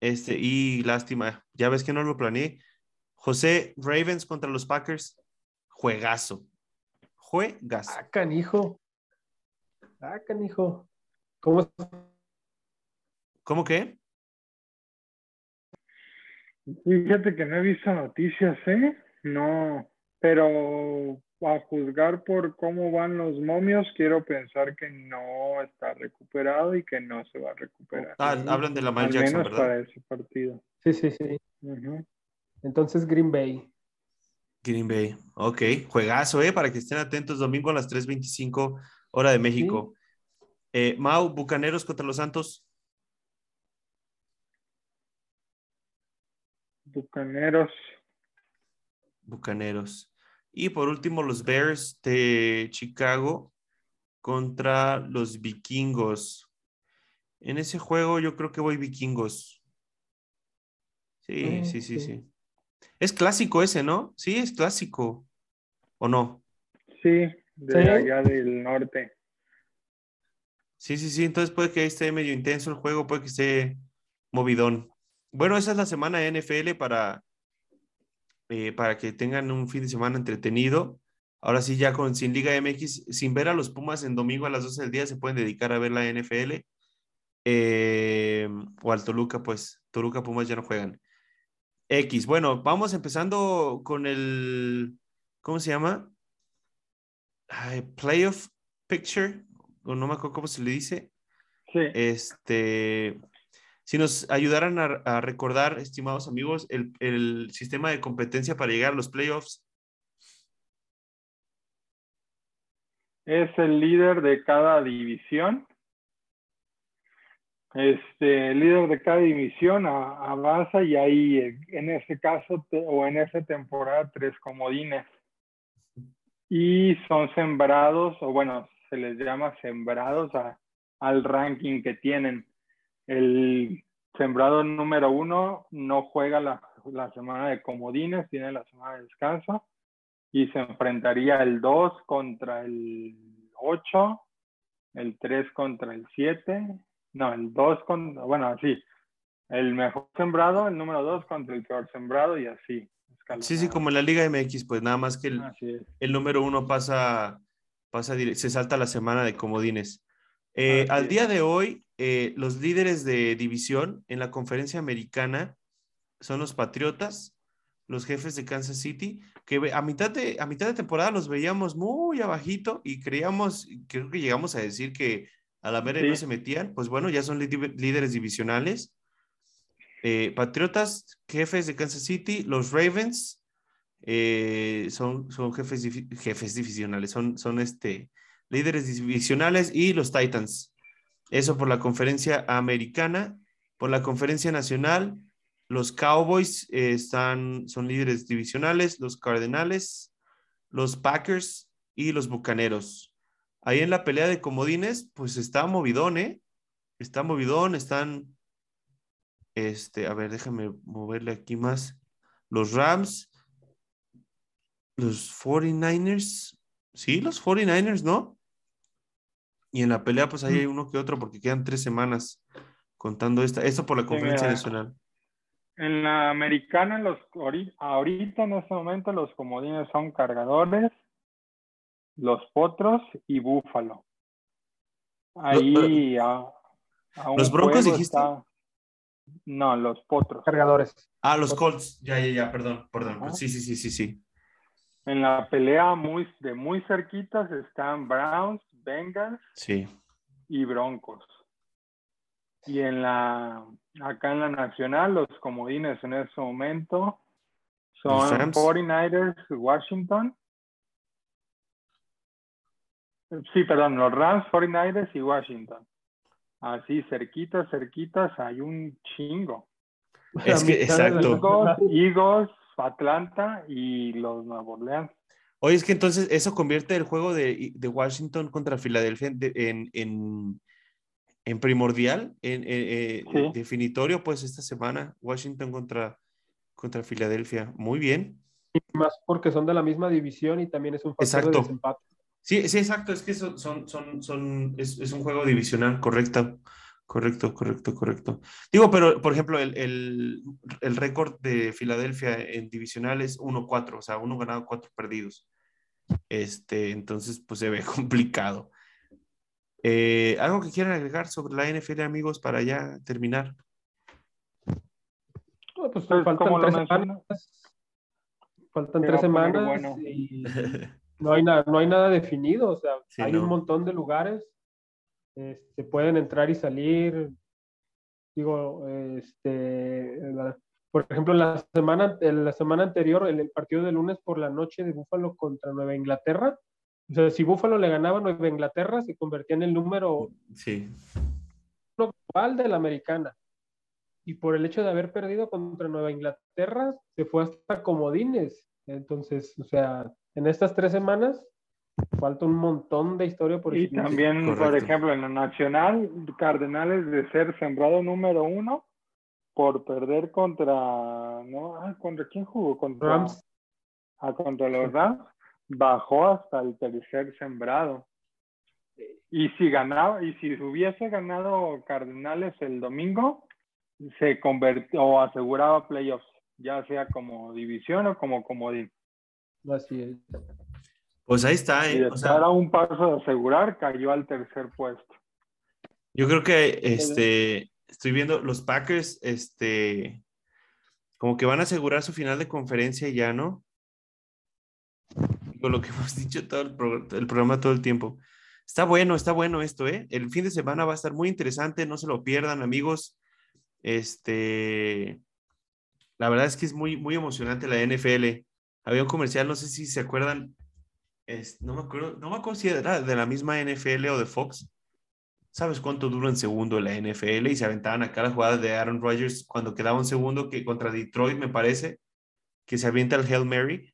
Este, y lástima, ya ves que no lo planeé. José, Ravens contra los Packers, juegazo. Juegazo. Ah, canijo. Ah, canijo. ¿Cómo? ¿Cómo qué? Fíjate que no he visto noticias, ¿eh? No, pero a juzgar por cómo van los momios, quiero pensar que no está recuperado y que no se va a recuperar. Ah, hablan de la Al Jackson, menos para ese partido. Sí, sí, sí. Entonces Green Bay. Green Bay, ok. Juegazo, ¿eh? Para que estén atentos, domingo a las 3.25 hora de México. Eh, Mau, Bucaneros contra los Santos. Bucaneros. Bucaneros. Y por último, los Bears de Chicago contra los vikingos. En ese juego yo creo que voy vikingos. Sí, sí, sí, sí. Es clásico ese, ¿no? Sí, es clásico. ¿O no? Sí, de allá del norte. Sí, sí, sí, entonces puede que esté medio intenso el juego, puede que esté movidón. Bueno, esa es la semana de NFL para, eh, para que tengan un fin de semana entretenido. Ahora sí, ya con sin Liga MX, sin ver a los Pumas en domingo a las 12 del día, se pueden dedicar a ver la NFL. Eh, o al Toluca, pues Toluca Pumas ya no juegan. X. Bueno, vamos empezando con el, ¿cómo se llama? playoff picture, o no me acuerdo cómo se le dice. Sí. Este, si nos ayudaran a, recordar, estimados amigos, el, el, sistema de competencia para llegar a los playoffs. Es el líder de cada división este, líder de cada división a, a y hay en ese caso o en esa temporada tres comodines. Y son sembrados, o bueno, se les llama sembrados al ranking que tienen. El sembrado número uno no juega la, la semana de comodines, tiene la semana de descanso y se enfrentaría el 2 contra el 8, el 3 contra el 7, no, el 2 con, bueno, sí, el mejor sembrado, el número 2 contra el peor sembrado y así. Sí, sí, como en la Liga MX, pues nada más que el, el número 1 pasa, pasa, se salta la semana de comodines. Eh, al día de hoy, eh, los líderes de división en la conferencia americana son los Patriotas, los jefes de Kansas City, que a mitad de, a mitad de temporada los veíamos muy abajito y creíamos, creo que llegamos a decir que a la mera no se metían, pues bueno, ya son líderes divisionales. Eh, Patriotas, jefes de Kansas City, los Ravens eh, son, son jefes, jefes divisionales, son, son este, líderes divisionales y los Titans. Eso por la conferencia americana. Por la conferencia nacional, los Cowboys eh, están, son líderes divisionales, los Cardenales, los Packers y los Bucaneros ahí en la pelea de comodines, pues está movidón, ¿eh? Está movidón, están, este, a ver, déjame moverle aquí más. Los Rams, los 49ers, sí, los 49ers, ¿no? Y en la pelea, pues ahí hay uno que otro, porque quedan tres semanas contando esta, esto por la conferencia nacional. En la americana, los, ahorita en este momento, los comodines son cargadores, los Potros y Búfalo. Ahí a, ¿Los Broncos dijiste? No, los Potros. Cargadores. Ah, los Colts. Ya, ya, ya, perdón, perdón. Sí, sí, sí, sí, sí. En la pelea muy, de muy cerquitas están Browns, Bengals sí. y Broncos. Y en la, acá en la nacional, los comodines en ese momento son 49ers, Washington Sí, perdón, los Rams, 49ers y Washington. Así, cerquitas, cerquitas, hay un chingo. Es que, exacto. Eagles, Atlanta y los Nueva Orleans. Oye, es que entonces eso convierte el juego de, Washington contra Filadelfia en, en, primordial, en, eh, definitorio, pues esta semana, Washington contra, contra Filadelfia. Muy bien. más porque son de la misma división y también es un factor de desempate. Sí, sí, exacto, es que son, son, son, son es, es, un juego divisional, correcto, correcto, correcto, correcto. Digo, pero por ejemplo, el, el, el récord de Filadelfia en divisional es 1-4, o sea, uno ganado, cuatro perdidos. Este, entonces, pues se ve complicado. Eh, ¿Algo que quieran agregar sobre la NFL, amigos, para ya terminar? pues, pues faltan tres semanas. Faltan tres semanas. Y... no hay, nada, no hay nada definido, o sea, hay un montón de lugares, se este, pueden entrar y salir. Digo, este, por ejemplo, en la semana, en la semana anterior, en el partido de lunes por la noche de Búfalo contra Nueva Inglaterra, o sea, si Búfalo le ganaba a Nueva Inglaterra, se convertía en el número sí. global de la americana. Y por el hecho de haber perdido contra Nueva Inglaterra, se fue hasta comodines. Entonces, o sea, en estas tres semanas falta un montón de historia por Y también, por ejemplo, en la nacional, Cardenales de ser sembrado número uno por perder contra, ¿no? ¿Contra quién jugó? Contra Rams. Ah, contra los Rams. bajó hasta el tercer sembrado. Y si ganaba, y si hubiese ganado Cardenales el domingo, se convirtió o aseguraba playoffs, ya sea como división o como comodín. Así es. Pues ahí está, Y ¿eh? de O sea, estar a un paso de asegurar, cayó al tercer puesto. yo creo que este, estoy viendo los Packers, este, como que van a asegurar su final de conferencia ya, ¿no? Con lo que hemos dicho todo el, pro- el programa todo el tiempo. Está bueno, está bueno esto, ¿eh? El fin de semana va a estar muy interesante, no se lo pierdan, amigos. Este, la verdad es que es muy, muy emocionante la NFL. Había un comercial, no sé si se acuerdan, es- no me acuerdo, no me acuerdo si era de la misma NFL o de Fox. ¿Sabes cuánto dura un segundo la NFL? Y se aventaban acá las jugadas de Aaron Rodgers cuando quedaba un segundo que contra Detroit, me parece, que se avienta el Hail Mary.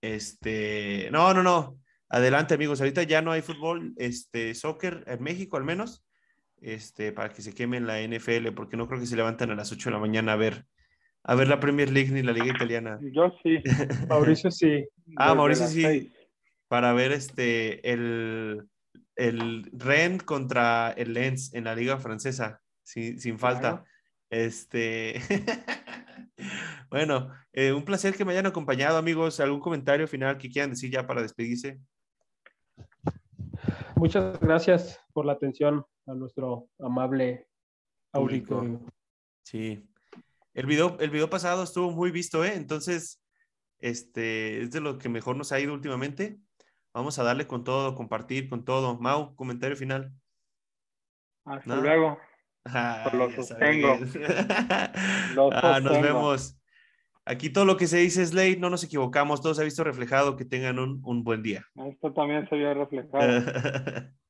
Este, no, no, no. Adelante, amigos. Ahorita ya no hay fútbol, este, soccer en México al menos, este, para que se quemen la NFL, porque no creo que se levantan a las 8 de la mañana a ver, a ver la Premier League ni la Liga Italiana. Yo sí. Mauricio sí. Ah, Mauricio sí. para ver este el, el Rennes contra el Lens en la liga francesa, sin, sin falta. Claro. Este bueno, eh, un placer que me hayan acompañado, amigos. ¿Algún comentario final que quieran decir ya para despedirse? Muchas gracias por la atención a nuestro amable Público. auditorio. Sí. El video, el video pasado estuvo muy visto, ¿eh? Entonces, este es de lo que mejor nos ha ido últimamente. Vamos a darle con todo, compartir con todo. Mau, comentario final. Hasta No. luego. Ah, Lo sostengo. Lo Ah, nos vemos. Aquí todo lo que se dice es ley, no nos equivocamos, todo se ha visto reflejado. Que tengan un, un buen día. Esto también se vio reflejado.